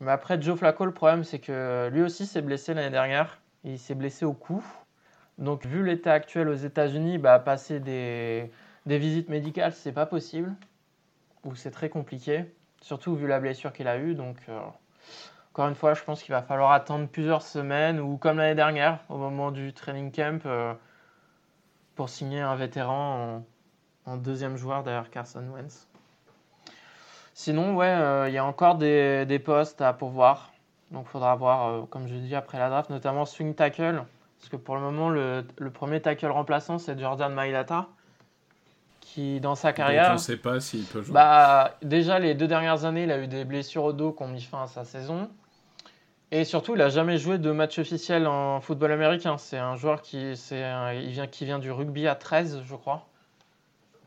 Mais après Joe Flacco, le problème c'est que lui aussi s'est blessé l'année dernière. Il s'est blessé au cou. Donc vu l'état actuel aux États-Unis, bah, passer des, des visites médicales, c'est pas possible où c'est très compliqué, surtout vu la blessure qu'il a eue. Donc, euh, encore une fois, je pense qu'il va falloir attendre plusieurs semaines ou comme l'année dernière, au moment du training camp, euh, pour signer un vétéran en, deuxième joueur derrière Carson Wentz. Sinon, ouais, euh, il y a encore des, postes à pourvoir. Donc, il faudra voir, comme je dis, après la draft, notamment swing tackle. Parce que pour le moment, le, le premier tackle remplaçant, c'est Jordan Mailata qui, dans sa carrière. on ne sait pas s'il peut jouer. Bah, déjà, les deux dernières années, il a eu des blessures au dos qui ont mis fin à sa saison. Et surtout, il n'a jamais joué de match officiel en football américain. C'est un joueur qui, il vient, qui vient du rugby à 13, je crois,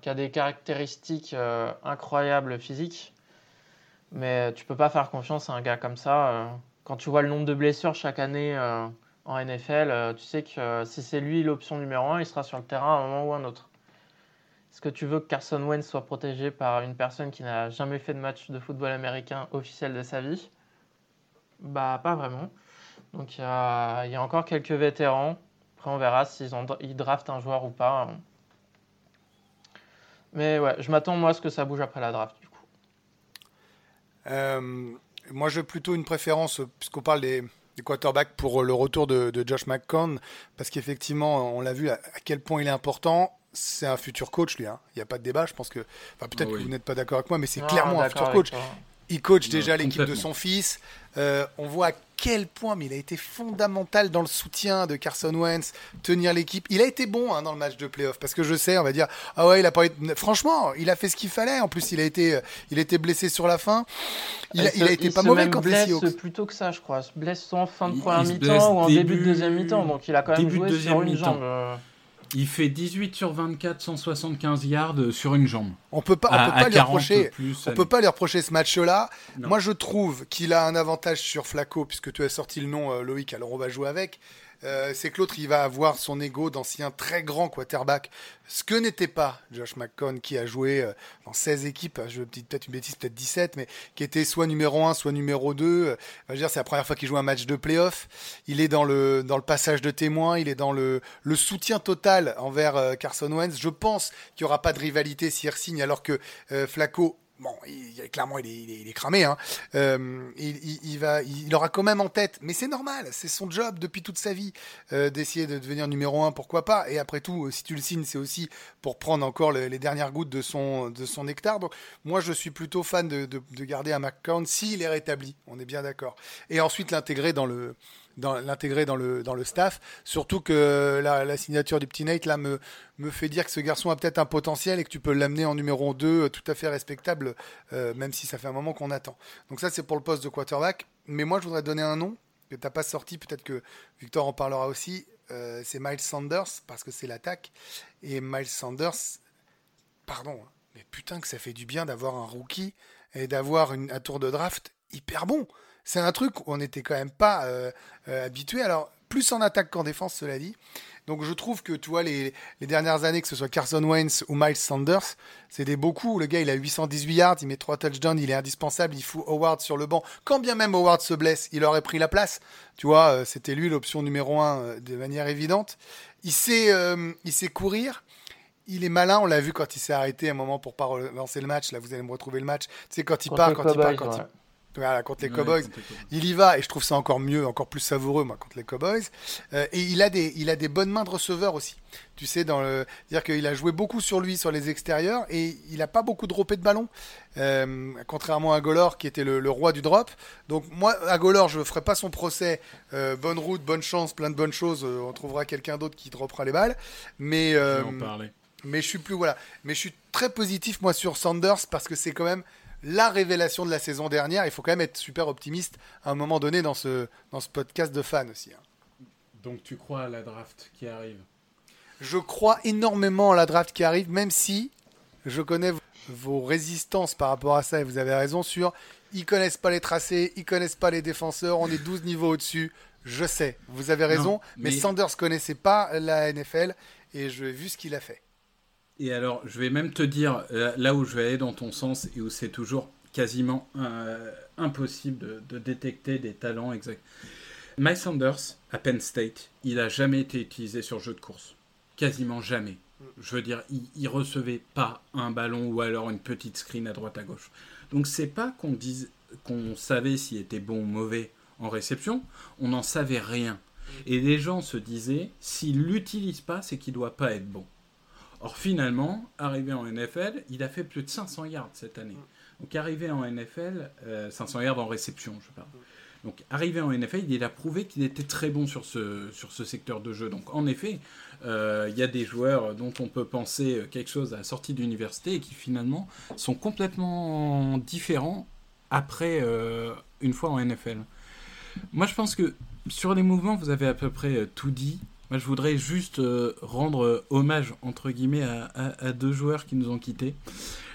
qui a des caractéristiques euh, incroyables physiques. Mais tu peux pas faire confiance à un gars comme ça. Euh. quand tu vois le nombre de blessures chaque année euh, en NFL, tu sais que si c'est lui l'option numéro un, il sera sur le terrain à un moment ou un autre. Est-ce que tu veux que Carson Wentz soit protégé par une personne qui n'a jamais fait de match de football américain officiel de sa vie? Bah, pas vraiment. Donc, il y, a, encore quelques vétérans. Après, on verra s'ils ils draftent un joueur ou pas. Mais ouais, je m'attends moi à ce que ça bouge après la draft, du coup. Euh, moi, j'ai plutôt une préférence, puisqu'on parle des, quarterbacks, pour le retour de, Josh McCown, parce qu'effectivement, on l'a vu à quel point il est important c'est un futur coach, lui. Hein. Il n'y a pas de débat. Je pense que. Enfin, peut-être que vous n'êtes pas d'accord avec moi, mais c'est clairement un futur coach. Il coach déjà l'équipe de son fils. Euh, on voit à quel point, mais il a été fondamental dans le soutien de Carson Wentz, tenir l'équipe. Il a été bon hein, dans le match de playoff parce que je sais, on va dire, ah ouais, il a pas. Franchement, il a fait ce qu'il fallait. En plus, il a été, euh, il était blessé sur la fin. Il, a, il a été pas mauvais quand blesse plutôt que ça, je crois. Il se blesse soit en fin de première mi-temps ou en début, de deuxième mi-temps. Donc, il a quand même joué sur une jambe. Euh. Il fait 18 sur 24, 175 yards sur une jambe. On peut pas, on peut pas lui reprocher. on peut pas lui reprocher ce match-là. Moi, je trouve qu'il a un avantage sur Flaco puisque tu as sorti le nom euh, Loïc. Alors on va jouer avec. Euh, c'est que l'autre, il va avoir son ego d'ancien très grand quarterback. Ce que n'était pas Josh McCown, qui a joué euh, dans 16 équipes, je dis peut-être une bêtise, peut-être 17, mais qui était soit numéro 1, soit numéro 2. Euh, je dire, c'est la première fois qu'il joue un match de playoff. Il est dans le, dans le passage de témoin, il est dans le, le soutien total envers Carson Wentz. Je pense qu'il n'y aura pas de rivalité s'il signe, alors que Flacco bon, il, clairement, il est, cramé. Hein. Euh, il, va, il aura quand même en tête, mais c'est normal, c'est son job depuis toute sa vie euh, d'essayer de devenir numéro un, pourquoi pas. Et après tout, si tu le signes, c'est aussi pour prendre encore les, dernières gouttes de son, de son nectar. Donc, moi, je suis plutôt fan de, de, garder un McCown s'il est rétabli. On est bien d'accord. Et ensuite l'intégrer dans le l'intégrer dans le, dans le staff. Surtout que la, signature du petit Nate là me, me fait dire que ce garçon a peut-être un potentiel et que tu peux l'amener en numéro 2 euh, tout à fait respectable, euh, même si ça fait un moment qu'on attend. Donc ça c'est pour le poste de quarterback. Mais moi je voudrais donner un nom que tu n'as pas sorti, peut-être que Victor en parlera aussi. Euh, c'est Miles Sanders parce que c'est l'attaque. Et Miles Sanders, pardon, hein, mais putain que ça fait du bien d'avoir un rookie et d'avoir un tour de draft hyper bon. C'est un truc où on n'était quand même pas euh, euh, habitué. Alors, plus en attaque qu'en défense, cela dit. Donc, je trouve que, tu vois, les, dernières années, que ce soit Carson Wentz ou Miles Sanders, c'est des beaucoup. Le gars, il a 818 yards, il met 3 touchdowns, il est indispensable, il fout Howard sur le banc. Quand bien même Howard se blesse, il aurait pris la place. Tu vois, euh, c'était lui l'option numéro 1 de manière évidente. Il sait, il sait courir il est malin, on l'a vu quand il s'est arrêté un moment pour pas relancer le match. Là, vous allez me retrouver le match. Tu sais, quand il part, quand il part, quand il voilà, contre les Cowboys. Il y va et je trouve ça encore mieux, encore plus savoureux, moi, contre les Cowboys. Euh, et il a, des, il a des bonnes mains de receveur aussi. Tu sais, dans le. dire qu'il a joué beaucoup sur lui, sur les extérieurs, et il n'a pas beaucoup droppé de ballon, euh, contrairement à Golor, qui était le, roi du drop. Donc, moi, à Golor, je ne ferai pas son procès. Euh, bonne route, bonne chance, plein de bonnes choses. on trouvera quelqu'un d'autre qui droppera les balles. Mais. mais je suis plus. Voilà. Mais je suis très positif, moi, sur Sanders, parce que c'est quand même la révélation de la saison dernière. Il faut quand même être super optimiste à un moment donné dans ce, dans ce podcast de fans aussi. Hein. Donc tu crois à la draft qui arrive? Je crois énormément à la draft qui arrive, même si je connais vos résistances par rapport à ça, et vous avez raison sur ils connaissent pas les tracés, ils connaissent pas les défenseurs, on est 12 niveaux au-dessus. Je sais, vous avez raison, mais... mais Sanders connaissait pas la NFL et j'ai vu ce qu'il a fait. Et alors, je vais même te dire, euh, là où je vais aller dans ton sens et où c'est toujours quasiment euh, impossible de, détecter des talents exacts. Miles Sanders, à Penn State, il n'a jamais été utilisé sur jeu de course. Quasiment jamais. Je veux dire, il, il recevait pas un ballon ou alors une petite screen à droite à gauche. Donc c'est pas qu'on dise qu'on savait s'il était bon ou mauvais en réception, on n'en savait rien. Et les gens se disaient, s'il l'utilise pas, c'est qu'il doit pas être bon. Or, finalement, arrivé en NFL, il a fait plus de 500 yards cette année. Donc, arrivé en NFL, 500 euh, yards en réception, je parle. Donc, arrivé en NFL, il a prouvé qu'il était très bon sur ce, sur ce secteur de jeu. Donc, en effet, euh, il y a des joueurs dont on peut penser quelque chose à la sortie d'université et qui finalement sont complètement différents après euh, une fois en NFL. Moi, je pense que sur les mouvements, vous avez à peu près tout dit. Moi, je voudrais juste euh, rendre euh, hommage, entre guillemets, à, deux joueurs qui nous ont quittés.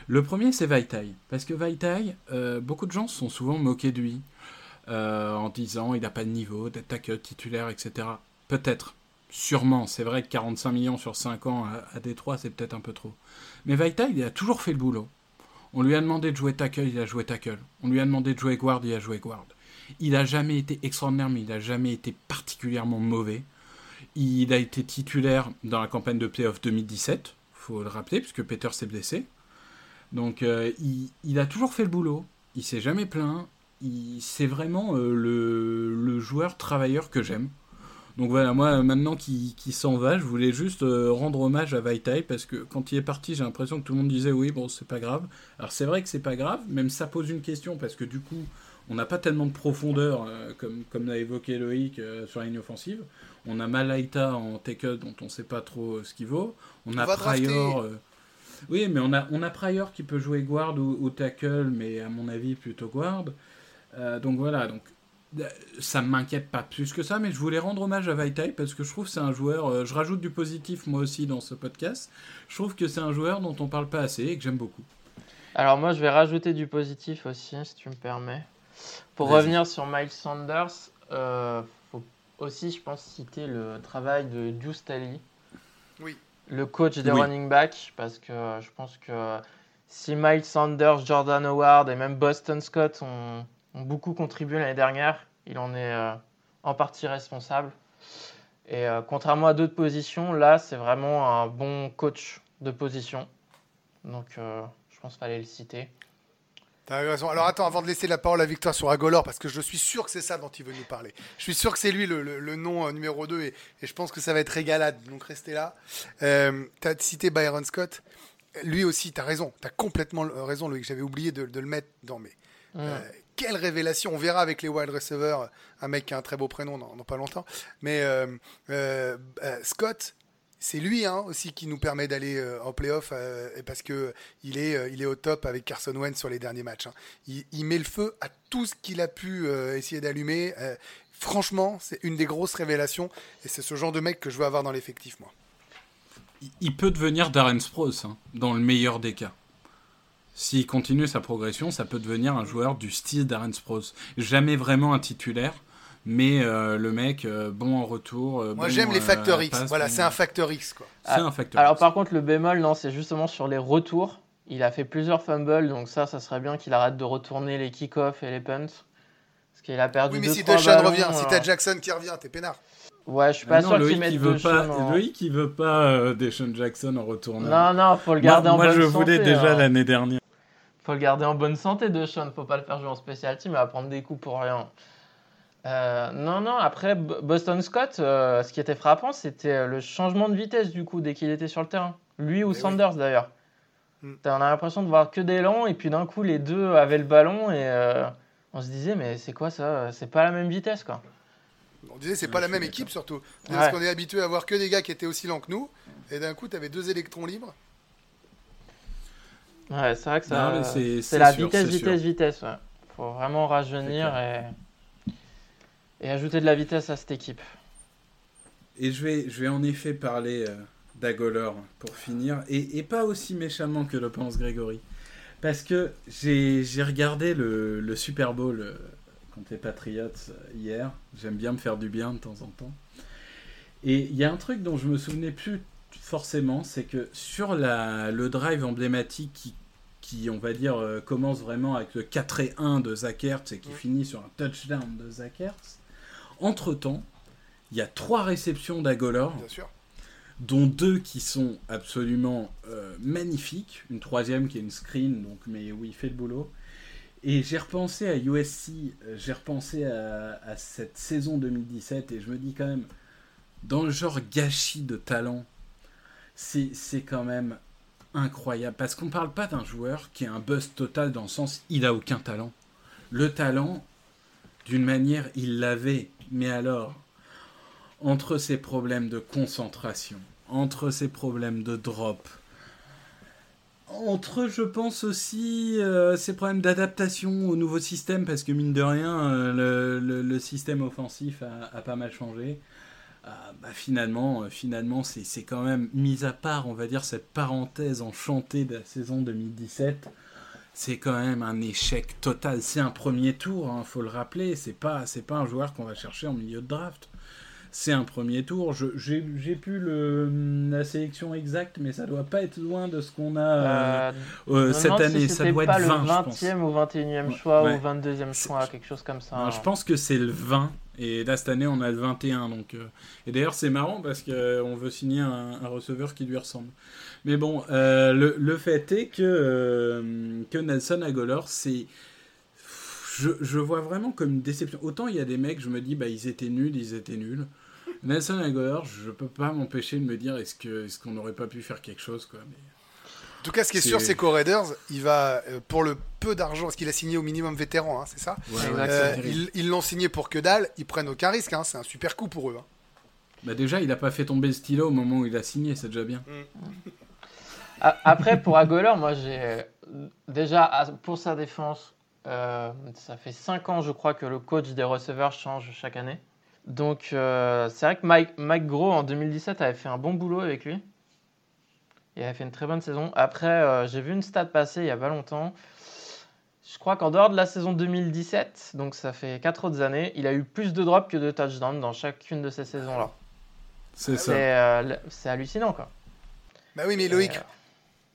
Le premier, c'est Vaitai. Parce que Vaitai, euh, beaucoup de gens se sont souvent moqués de lui, en disant il n'a pas de niveau tackle titulaire, etc. Peut-être. Sûrement. C'est vrai que 45 millions sur 5 ans à, Détroit, c'est peut-être un peu trop. Mais Vaitai, il a toujours fait le boulot. On lui a demandé de jouer tackle, il a joué tackle. On lui a demandé de jouer guard, il a joué guard. Il n'a jamais été extraordinaire, mais il n'a jamais été particulièrement mauvais. Il a été titulaire dans la campagne de playoff 2017, faut le rappeler, puisque Peter s'est blessé. Donc euh, il, a toujours fait le boulot, il s'est jamais plaint, c'est vraiment euh, le, joueur travailleur que j'aime. Donc voilà, moi maintenant qu'il s'en va, je voulais juste euh, rendre hommage à Vaitai parce que quand il est parti, j'ai l'impression que tout le monde disait oui, bon, c'est pas grave. Alors c'est vrai que c'est pas grave, même ça pose une question parce que du coup, on n'a pas tellement de profondeur comme, comme l'a évoqué Loïc sur la ligne offensive. On a Malaita en tackle dont on ne sait pas trop euh, ce qu'il vaut. On a Pryor. Euh, oui, mais on a, on a Pryor qui peut jouer guard ou, tackle, mais à mon avis plutôt guard. Euh, donc voilà, donc ça ne m'inquiète pas plus que ça, mais je voulais rendre hommage à Vaitai parce que je trouve que c'est un joueur. je rajoute du positif moi aussi dans ce podcast. Je trouve que c'est un joueur dont on parle pas assez et que j'aime beaucoup. Alors moi, je vais rajouter du positif aussi, si tu me permets. Pour revenir sur Miles Sanders, aussi, je pense, citer le travail de Deuce oui. le coach des running backs, parce que je pense que si Miles Sanders, Jordan Howard et même Boston Scott ont, beaucoup contribué l'année dernière, il en est euh, en partie responsable. Et euh, contrairement à d'autres positions, là, c'est vraiment un bon coach de position. Donc, euh, je pense qu'il fallait le citer. Alors attends, avant de laisser la parole à Victoire sur Agolor, parce que je suis sûr que c'est ça dont il veut nous parler. Je suis sûr que c'est lui le, nom euh, numéro 2 et, je pense que ça va être régalade. Donc restez là. Euh, tu as cité Byron Scott. Lui aussi, tu as raison. Tu as complètement raison, Loïc. J'avais oublié de, le mettre dans mes. quelle révélation. On verra avec les wide receivers, un mec qui a un très beau prénom dans, pas longtemps. Mais euh, euh, euh, Scott, c'est lui hein, aussi qui nous permet d'aller en playoff parce que il est, il est au top avec Carson Wentz sur les derniers matchs. Hein. Il, met le feu à tout ce qu'il a pu essayer d'allumer. franchement, c'est une des grosses révélations et c'est ce genre de mec que je veux avoir dans l'effectif, moi. Il peut devenir Darren Sproles, hein, dans le meilleur des cas. S'il continue sa progression, ça peut devenir un joueur du style Darren Sproles. Jamais vraiment un titulaire, mais euh, le mec, euh, bon en retour. Euh, Moi, j'aime les facteurs X. voilà, c'est un facteur X. Quoi. C'est un facteur Alors, par contre, le bémol, non, c'est justement sur les retours. Il a fait plusieurs fumbles, donc ça, ça serait bien qu'il arrête de retourner les kick-offs et les punts. Parce qu'il a perdu Oui, mais deux, si Deshaun revient, si t'as Jackson qui revient, t'es peinard. Ouais, je suis pas sûr qu'il mette veut pas, Loïc, il veut pas Deshaun Jackson en retournant. Non, non, faut le garder en bonne santé. Moi, je voulais déjà hein. l'année dernière faut le garder en bonne santé de Sean, faut pas le faire jouer en special team, il va prendre des coups pour rien. Euh, non, non, après Boston Scott, euh, ce qui était frappant, c'était le changement de vitesse du coup dès qu'il était sur le terrain. Lui ou Sanders d'ailleurs. Mm. On a l'impression de voir que des longs et puis d'un coup les deux avaient le ballon et euh, on se disait mais c'est quoi ça? C'est pas la même vitesse quoi. On disait c'est pas la même équipe surtout. Parce qu'on est habitué à voir que des gars qui étaient aussi lents que nous et d'un coup tu avais deux électrons libres. Ouais, c'est vrai que ça, c'est la vitesse, vitesse, vitesse. Ouais. Faut vraiment rajeunir et, et ajouter de la vitesse à cette équipe. Et je vais, je vais en effet parler euh, d'Agolor pour finir, et, et, pas aussi méchamment que le pense Grégory. Parce que j'ai regardé le, le, Super Bowl euh, contre les Patriots euh, hier. J'aime bien me faire du bien de temps en temps. Et il y a un truc dont je me souvenais plus forcément, c'est que sur la, le drive emblématique qui qui, on va dire, euh, commence vraiment avec le 4 et 1 de Zach et qui finit sur un touchdown de Zach Entre-temps, il y a trois réceptions d'Agolor, dont deux qui sont absolument euh, magnifiques, une troisième qui est une screen, donc, mais où il fait le boulot. Et j'ai repensé à USC, euh, j'ai repensé à, à, cette saison 2017, et je me dis quand même, dans le genre gâchis de talent, c'est quand même incroyable. Parce qu'on ne parle pas d'un joueur qui est un buzz total dans le sens il a aucun talent. Le talent, d'une manière, il l'avait. Mais alors, entre ses problèmes de concentration, entre ses problèmes de drop, entre, je pense aussi, euh, ses problèmes d'adaptation au nouveau système, parce que mine de rien, euh, le, système offensif a, pas mal changé. Ah, bah finalement, euh, finalement c'est quand même, mis à part, on va dire, cette parenthèse enchantée de la saison 2017, c'est quand même un échec total. C'est un premier tour, il hein, faut le rappeler, c'est pas, pas un joueur qu'on va chercher en milieu de draft. C'est un premier tour. J'ai plus le, la sélection exacte, mais ça doit pas être loin de ce qu'on a euh, euh, cette année. ça doit pas être 20, le 20e ou 21e choix ou 22e choix, quelque chose comme ça. je pense que c'est le 20 et là, cette année, on a le 21. Donc, euh, Et d'ailleurs, c'est marrant parce qu'on veut signer un, receveur qui lui ressemble. Mais bon, euh, le, le, fait est que, que Nelson Agolor, c'est. Je, je, vois vraiment comme une déception. Autant il y a des mecs, je me dis, bah, ils étaient nuls, ils étaient nuls. Nelson Agolor, je peux pas m'empêcher de me dire, est-ce qu'on est qu'on n'aurait pas pu faire quelque chose, quoi. Mais... En tout cas, ce qui est, sûr, c'est qu'au Raiders, il va, euh, pour le peu d'argent, parce qu'il a signé au minimum vétéran, hein, c'est ça euh, Ils l'ont signé pour que dalle, ils prennent aucun risque, hein, c'est un super coup pour eux. Hein. Bah déjà, il n'a pas fait tomber le stylo au moment où il a signé, c'est déjà bien. Mm. Après, pour Agolor, moi j'ai déjà, pour sa défense, euh, ça fait 5 ans, je crois, que le coach des receveurs change chaque année. Donc, c'est vrai que Mike, Mike Gros, en 2017, avait fait un bon boulot avec lui. Il avait fait une très bonne saison. Après, euh, j'ai vu une stat passer il n'y a pas longtemps. Je crois qu'en dehors de la saison 2017, donc ça fait 4 autres années, il a eu plus de drops que de touchdowns dans chacune de ces saisons-là. C'est ça. Euh, c'est hallucinant, quoi. Bah oui, mais Loïc, euh,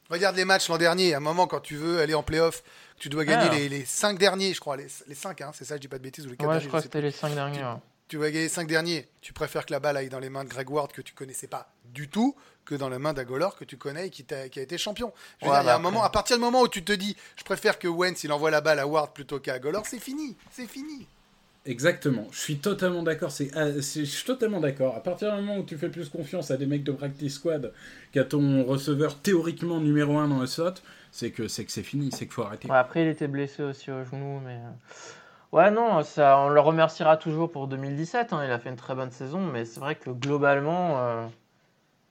regarde les matchs l'an dernier. À un moment, quand tu veux aller en playoff, tu dois gagner les, les 5 derniers, je crois. Les, les 5, hein, c'est ça, je dis pas de bêtises. Ou les 4 ouais, je crois que c'était les 5 derniers. Tu, tu vas gagner les 5 derniers. Tu préfères que la balle aille dans les mains de Greg Ward que tu connaissais pas du tout que dans la main d'Agolor que tu connais et qui, a, qui a été champion. il y a un bah, moment, à partir du moment où tu te dis, je préfère que Wentz il envoie la balle à Ward plutôt qu'à Agolor, c'est fini, c'est fini. Exactement, je suis totalement d'accord. C'est, ah, je suis totalement d'accord. À partir du moment où tu fais plus confiance à des mecs de practice squad qu'à ton receveur théoriquement numéro 1 dans le slot, c'est que c'est que c'est fini, c'est qu'il faut arrêter. après, il était blessé aussi au genou, mais ouais, non, ça, on le remerciera toujours pour 2017. Hein. il a fait une très bonne saison, mais c'est vrai que globalement,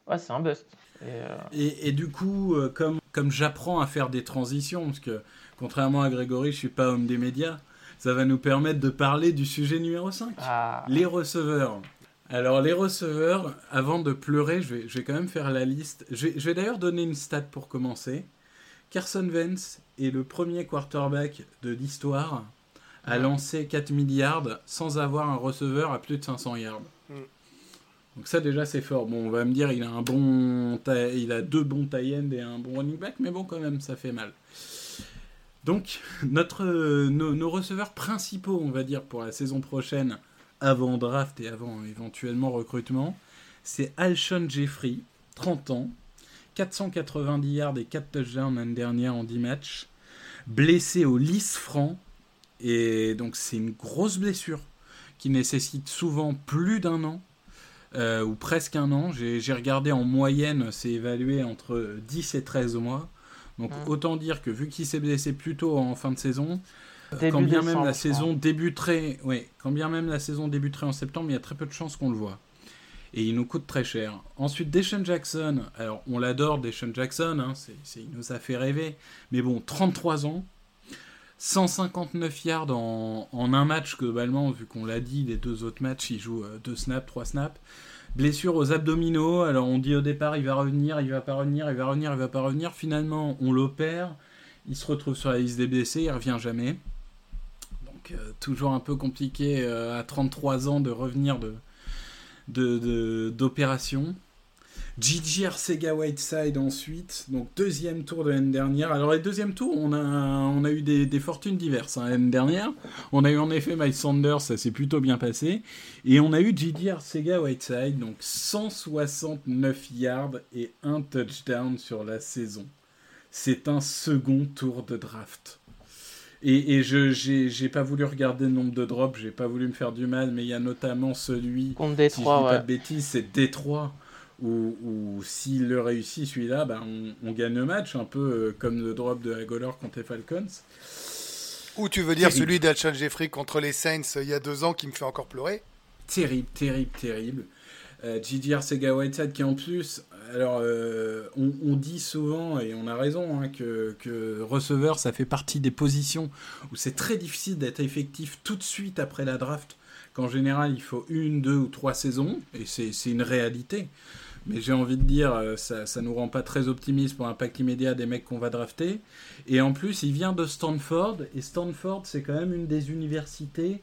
ouais, c'est un bust. Et, et, du coup, comme comme j'apprends à faire des transitions, parce que contrairement à Grégory, je suis pas homme des médias ça va nous permettre de parler du sujet numéro 5, ah. les receveurs. Alors les receveurs, avant de pleurer, je vais, je vais quand même faire la liste. Je vais, d'ailleurs donner une stat pour commencer. Carson Wentz est le premier quarterback de l'histoire à lancer 4 milliards sans avoir un receveur à plus de 500 yards. Mm. Donc ça déjà c'est fort. Bon, on va me dire il a un bon, il a deux bons tie et un bon running back, mais bon quand même ça fait mal. Donc, euh, nos, receveurs principaux, on va dire, pour la saison prochaine, avant draft et avant éventuellement recrutement, c'est Alshon Jeffrey, 30 ans, 490 yards et 4 touchdowns l'année dernière en 10 matchs, blessé au lisse franc, et donc c'est une grosse blessure qui nécessite souvent plus d'un an, euh, ou presque un an. J'ai regardé en moyenne, c'est évalué entre 10 et 13 mois. Donc mm. autant dire que vu qu'il s'est blessé plus tôt en fin de saison, quand bien même la saison débuterait, ouais, quand bien même la saison débuterait en septembre, il y a très peu de chances qu'on le voit. Et il nous coûte très cher. Ensuite, Deshaun Jackson. Alors, on l'adore, Deshaun Jackson. Hein, c'est, il nous a fait rêver. Mais bon, 33 ans. 159 yards en, en un match, globalement, vu qu'on l'a dit, les deux autres matchs, il joue 2 euh, snaps, 3 snaps. Blessure aux abdominaux. Alors on dit au départ il va revenir, il va pas revenir, il va revenir, il va pas revenir. Finalement on l'opère. Il se retrouve sur la liste des blessés, il revient jamais. Donc euh, toujours un peu compliqué euh, à 33 ans de revenir de d'opération. Gigi Sega Whiteside ensuite, donc deuxième tour de l'année dernière. Alors les deuxièmes tours, on a, on a eu des, fortunes diverses hein, l'année dernière. On a eu en effet Mike Sanders, ça s'est plutôt bien passé. Et on a eu Gigi Sega Whiteside, donc 169 yards et un touchdown sur la saison. C'est un second tour de draft. Et, et je j'ai pas voulu regarder le nombre de drops, j'ai pas voulu me faire du mal, mais il y a notamment celui, Contre Détroit, si je dis pas de bêtises, c'est Détroit ou, s'il le réussit celui-là, ben, on, gagne le match, un peu euh, comme le drop de Agolor contre les Falcons. Ou tu veux dire celui d'Alshon Jeffrey contre les Saints euh, il y a deux ans qui me fait encore pleurer? Terrible, terrible, terrible. Euh, GDR Sega Whiteside qui en plus, alors euh, on, dit souvent et on a raison hein, que, que, receveur ça fait partie des positions où c'est très difficile d'être effectif tout de suite après la draft, qu'en général il faut une, deux ou trois saisons et c'est une réalité. Mais j'ai envie de dire, euh, ça, ça nous rend pas très optimistes pour l'impact immédiat des mecs qu'on va drafter. Et en plus, il vient de Stanford. Et Stanford, c'est quand même une des universités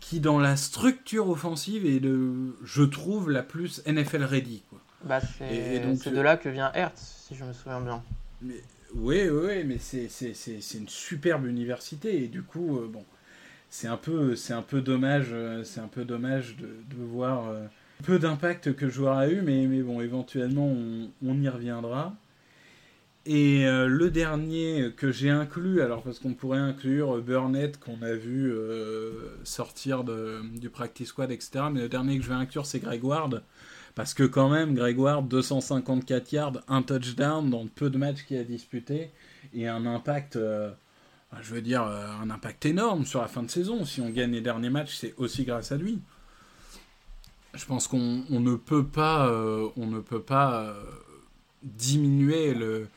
qui, dans la structure offensive, est, je trouve, la plus NFL ready. Quoi. Bah, c'est de là que vient Hertz, si je me souviens bien. Mais, oui, oui, mais c'est une superbe université. Et du coup, euh, bon, c'est un, peu, un peu dommage, euh, c'est un peu dommage de, de voir peu d'impact que le joueur a eu, mais, bon, éventuellement, on, y reviendra. Et euh, le dernier que j'ai inclus, alors parce qu'on pourrait inclure Burnett qu'on a vu euh, sortir du practice squad, etc. Mais le dernier que je vais inclure, c'est Greg Ward. Parce que quand même, Greg Ward, 254 yards, un touchdown dans peu de matchs qu'il a disputé, et un impact, euh, je veux dire, un impact énorme sur la fin de saison. Si on gagne les derniers matchs, c'est aussi grâce à lui je pense qu'on ne peut pas, euh, on ne peut pas euh, diminuer le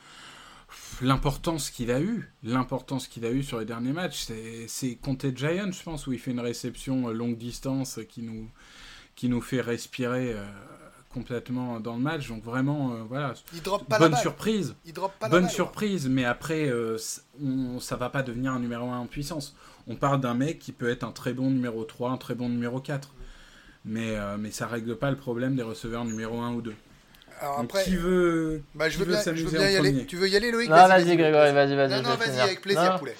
l'importance qu'il a eu, l'importance qu'il a eu sur les derniers matchs. C'est contre Giants, je pense, où il fait une réception longue distance qui nous qui nous fait respirer euh, complètement dans le match. Donc vraiment, voilà, il pas bonne la surprise, il pas bonne surprise. Mais après, on, ça va pas devenir un numéro 1 en puissance. On parle d'un mec qui peut être un très bon numéro 3, un très bon numéro 4 mais, euh, mais ça règle pas le problème des receveurs numéro 1 ou 2. Alors après, qui veut, bah, je veux bien, je veux bien y aller. Tu veux y aller, Loïc Non, vas-y, Grégory, vas-y, vas-y. Non, non, vas-y, avec plaisir, poulet.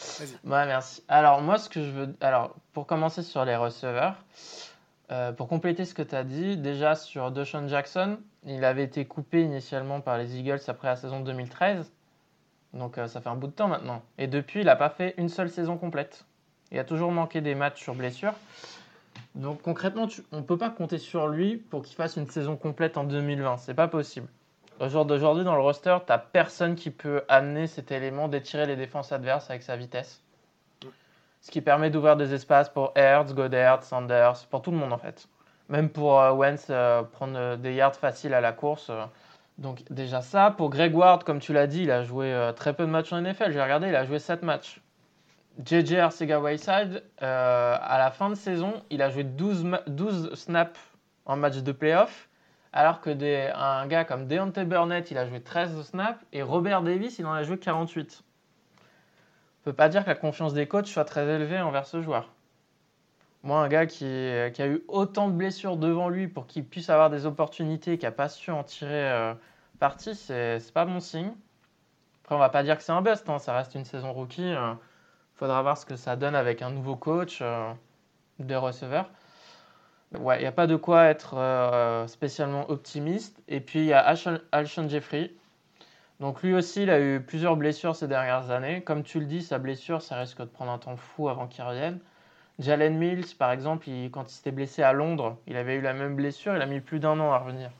Ouais, merci. Alors, moi, ce que je veux. Alors, pour commencer sur les receveurs, euh, pour compléter ce que tu as dit, déjà sur Deshaun Jackson, il avait été coupé initialement par les Eagles après la saison 2013. Donc, euh, ça fait un bout de temps maintenant. Et depuis, il n'a pas fait une seule saison complète. Il a toujours manqué des matchs sur blessure. Donc concrètement, on ne peut pas compter sur lui pour qu'il fasse une saison complète en 2020. C'est pas possible. Au jour d'aujourd'hui, dans le roster, tu n'as personne qui peut amener cet élément d'étirer les défenses adverses avec sa vitesse. Ce qui permet d'ouvrir des espaces pour Hertz, Goddard, Sanders, pour tout le monde en fait. Même pour euh, Wentz, euh, prendre des yards faciles à la course. Euh. Donc déjà ça. Pour Greg Ward, comme tu l'as dit, il a joué très peu de matchs en NFL. J'ai regardé, il a joué 7 matchs. JJ Arcega Wayside, à la fin de saison, il a joué 12, 12 snaps en match de playoff. Alors que un gars comme Deontay Burnett, il a joué 13 snaps. Et Robert Davis, il en a joué 48 peut pas dire que la confiance des coachs soit très élevée envers ce joueur. Moi, un gars qui, a eu autant de blessures devant lui pour qu'il puisse avoir des opportunités qui n'a pas su en tirer euh, parti, c'est pas bon signe. Après, on va pas dire que c'est un bust, hein, ça reste une saison rookie. Euh. Faudra voir ce que ça donne avec un nouveau coach euh, des receveurs. Ouais, il n'y a pas de quoi être spécialement optimiste. Et puis, il y a Alshon Jeffrey, donc lui aussi, il a eu plusieurs blessures ces dernières années. Comme tu le dis, sa blessure, ça risque de prendre un temps fou avant qu'il revienne. Jalen Mills, par exemple, quand il s'était blessé à Londres, il avait eu la même blessure, il a mis plus d'un an à revenir.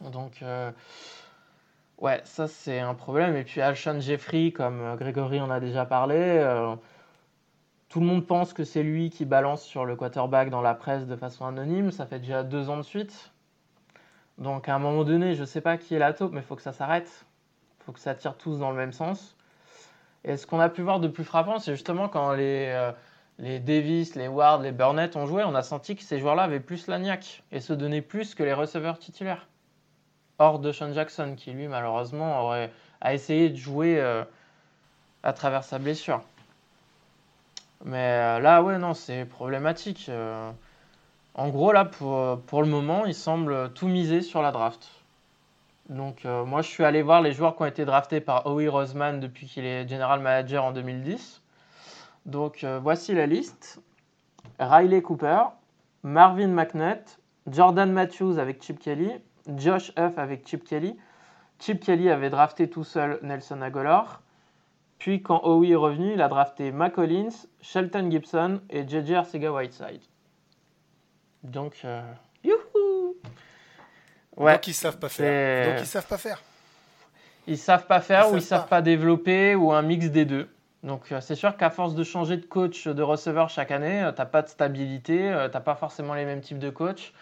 Donc, euh, ouais, ça c'est un problème. Et puis Alshon Jeffrey, comme euh, Grégory en a déjà parlé, euh, tout le monde pense que c'est lui qui balance sur le quarterback dans la presse de façon anonyme. Ça fait déjà deux ans de suite. Donc à un moment donné, je ne sais pas qui est la taupe, mais il faut que ça s'arrête. Il faut que ça tire tous dans le même sens. Et ce qu'on a pu voir de plus frappant, c'est justement quand les, euh, les Davis, les Ward, les Burnett ont joué, on a senti que ces joueurs-là avaient plus la niaque et se donnaient plus que les receveurs titulaires. Hors de Sean Jackson, qui lui, malheureusement, aurait, a essayé de jouer euh, à travers sa blessure. Mais euh, là, ouais, non, c'est problématique. En gros, là, pour, le moment, il semble tout miser sur la draft. Donc, euh, moi, je suis allé voir les joueurs qui ont été draftés par Howie Roseman depuis qu'il est general manager en 2010. Donc, euh, voici la liste Riley Cooper, Marvin McNutt, Jordan Matthews avec Chip Kelly, Josh Huff avec Chip Kelly. Chip Kelly avait drafté tout seul Nelson Aguilar. Puis, quand Howie est revenu, il a drafté McCollins, Shelton Gibson et JJ Arcega Whiteside. Donc, euh, youhou ouais, Donc ils savent pas faire. Donc ils savent pas faire. Ils savent pas faire ou ils savent pas développer ou un mix des deux. Donc euh, c'est sûr qu'à force de changer de coach de receveur chaque année, euh, t'as pas de stabilité, t'as pas forcément les mêmes types de coach.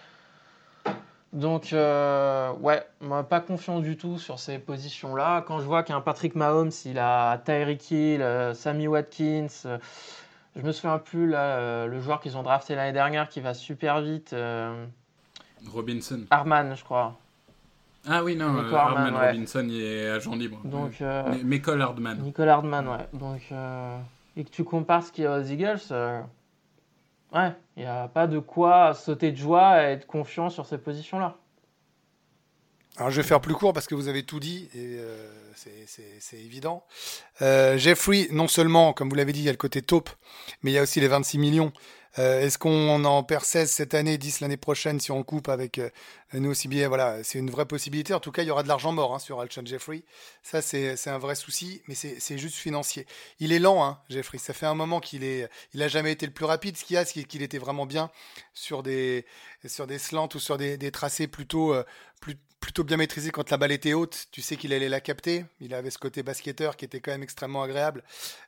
Donc ouais, moi pas confiant du tout sur ces positions-là. Quand je vois qu'un Patrick Mahomes, il a Tyreek Hill, Sammy Watkins, je me souviens plus là, euh, le joueur qu'ils ont drafté l'année dernière qui va super vite. Euh, Robinson. Arman, je crois. Ah oui, non, euh, Arman, Robinson il est agent libre. Donc, Nicole Hardman. Nicole Hardman, ouais. Donc, et que tu compares ce qu'il y a aux Eagles, ouais, il n'y a pas de quoi sauter de joie et être confiant sur ces positions-là. Alors je vais faire plus court parce que vous avez tout dit et c'est évident. Euh, Jeffrey, non seulement, comme vous l'avez dit, il y a le côté taupe, mais il y a aussi les 26 millions. Euh, est-ce qu'on en perd 16 cette année, 10 l'année prochaine si on coupe avec euh, nous aussi bien Voilà, c'est une vraie possibilité. En tout cas, il y aura de l'argent mort hein, sur Alshon Jeffrey. Ça, c'est un vrai souci, mais c'est juste financier. Il est lent, hein, Jeffrey. Ça fait un moment qu'il est, il a jamais été le plus rapide. Ce qu'il a, c'est qu'il était vraiment bien sur des, sur des slants ou sur des, des tracés plutôt, plus, plutôt bien maîtrisé quand la balle était haute. Tu sais qu'il allait la capter. Il avait ce côté basketteur qui était quand même extrêmement agréable.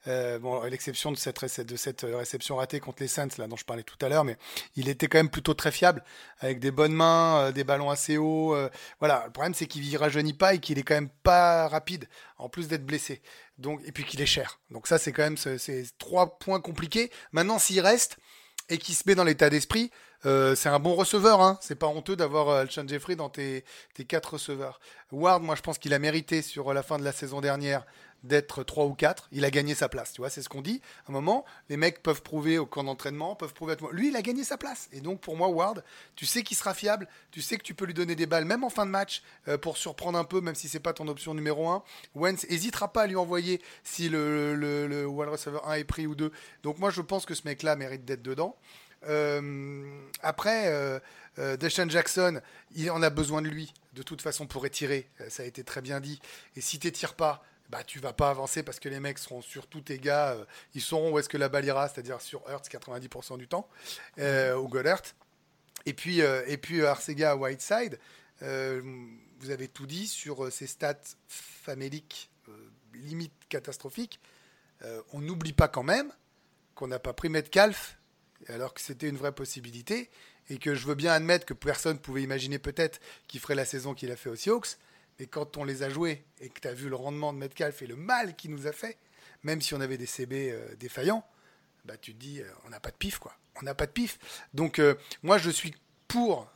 Euh, bon, à l'exception de cette, réception ratée contre les Saints, là, dont je parlais tout à l'heure, mais il était quand même plutôt très fiable, avec des bonnes mains, euh, des ballons assez hauts. Euh, voilà. Le problème, c'est qu'il rajeunit pas et qu'il est quand même pas rapide, en plus d'être blessé. Donc, et puis qu'il est cher. Donc ça, c'est quand même ces trois points compliqués. Maintenant, s'il reste et qu'il se met dans l'état d'esprit, euh, c'est un bon receveur, hein. c'est pas honteux d'avoir euh, Alshon Jeffrey dans tes, tes quatre receveurs. Ward, moi je pense qu'il a mérité sur la fin de la saison dernière d'être 3 ou 4, il a gagné sa place, tu vois, c'est ce qu'on dit. À un moment, les mecs peuvent prouver au camp d'entraînement, peuvent prouver à tout Lui, il a gagné sa place. Et donc, pour moi, Ward, tu sais qu'il sera fiable, tu sais que tu peux lui donner des balles, même en fin de match, euh, pour surprendre un peu, même si c'est pas ton option numéro 1. Wentz hésitera pas à lui envoyer si le, le, le, receiver 1 est pris ou 2. Donc, moi, je pense que ce mec-là mérite d'être dedans. Euh, après, euh, euh, Deshaun Jackson, il en a besoin de lui, de toute façon, pour étirer. Ça a été très bien dit. Et si tu pas, bah tu vas pas avancer parce que les mecs seront sur tous tes gars, ils sauront où est-ce que la balle ira, c'est-à-dire sur Hurts 90% du temps, euh, ou Goddard. Et puis, euh, et puis Arcega Whiteside, euh, vous avez tout dit sur ces stats faméliques, limite catastrophiques. On n'oublie pas quand même qu'on n'a pas pris Metcalf alors que c'était une vraie possibilité et que je veux bien admettre que personne pouvait imaginer peut-être qu'il ferait la saison qu'il a fait aux Seahawks. Mais quand on les a joués et que tu as vu le rendement de Metcalf et le mal qu'il nous a fait, même si on avait des CB euh, défaillants, bah tu te dis, euh, on n'a pas de pif, quoi. On n'a pas de pif. Donc, euh, moi, je suis pour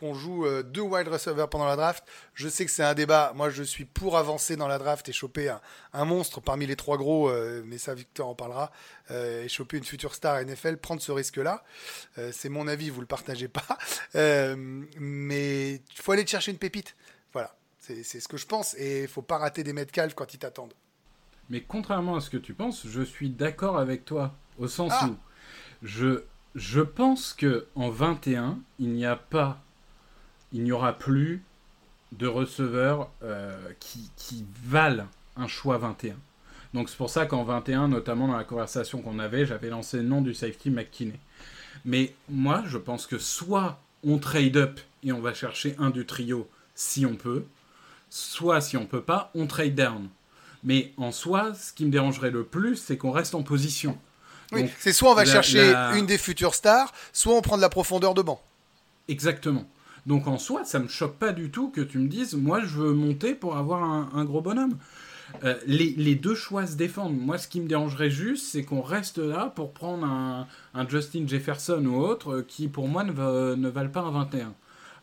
qu'on joue euh, deux wide receivers pendant la draft. Je sais que c'est un débat. Moi, je suis pour avancer dans la draft et choper un, un monstre parmi les trois gros, euh, mais ça, Victor en parlera, euh, et choper une future star NFL, prendre ce risque-là. Euh, c'est mon avis, vous le partagez pas. (laughs) Mais il faut aller chercher une pépite. Voilà. C'est ce que je pense. Et il faut pas rater des Metcalf quand ils t'attendent. Mais contrairement à ce que tu penses, je suis d'accord avec toi. Au sens Ah. où je, je pense que en 21, il n'y a pas, il n'y aura plus de receveurs euh, qui, qui valent un choix 21. Donc c'est pour ça qu'en 21, notamment dans la conversation qu'on avait, j'avais lancé le nom du safety McKinney. Mais moi, je pense que soit on trade up et on va chercher un du trio si on peut, soit si on peut pas, on trade down. Mais en soi, ce qui me dérangerait le plus, c'est qu'on reste en position. Oui, c'est soit on va la- chercher la- une des futures stars, soit on prend de la profondeur de banc. Exactement. Donc en soi, ça me choque pas du tout que tu me dises, moi je veux monter pour avoir un, gros bonhomme. Euh, les, deux choix se défendent. Moi, ce qui me dérangerait juste, c'est qu'on reste là pour prendre un, Justin Jefferson ou autre euh, qui, pour moi, ne, va- ne valent pas un 21.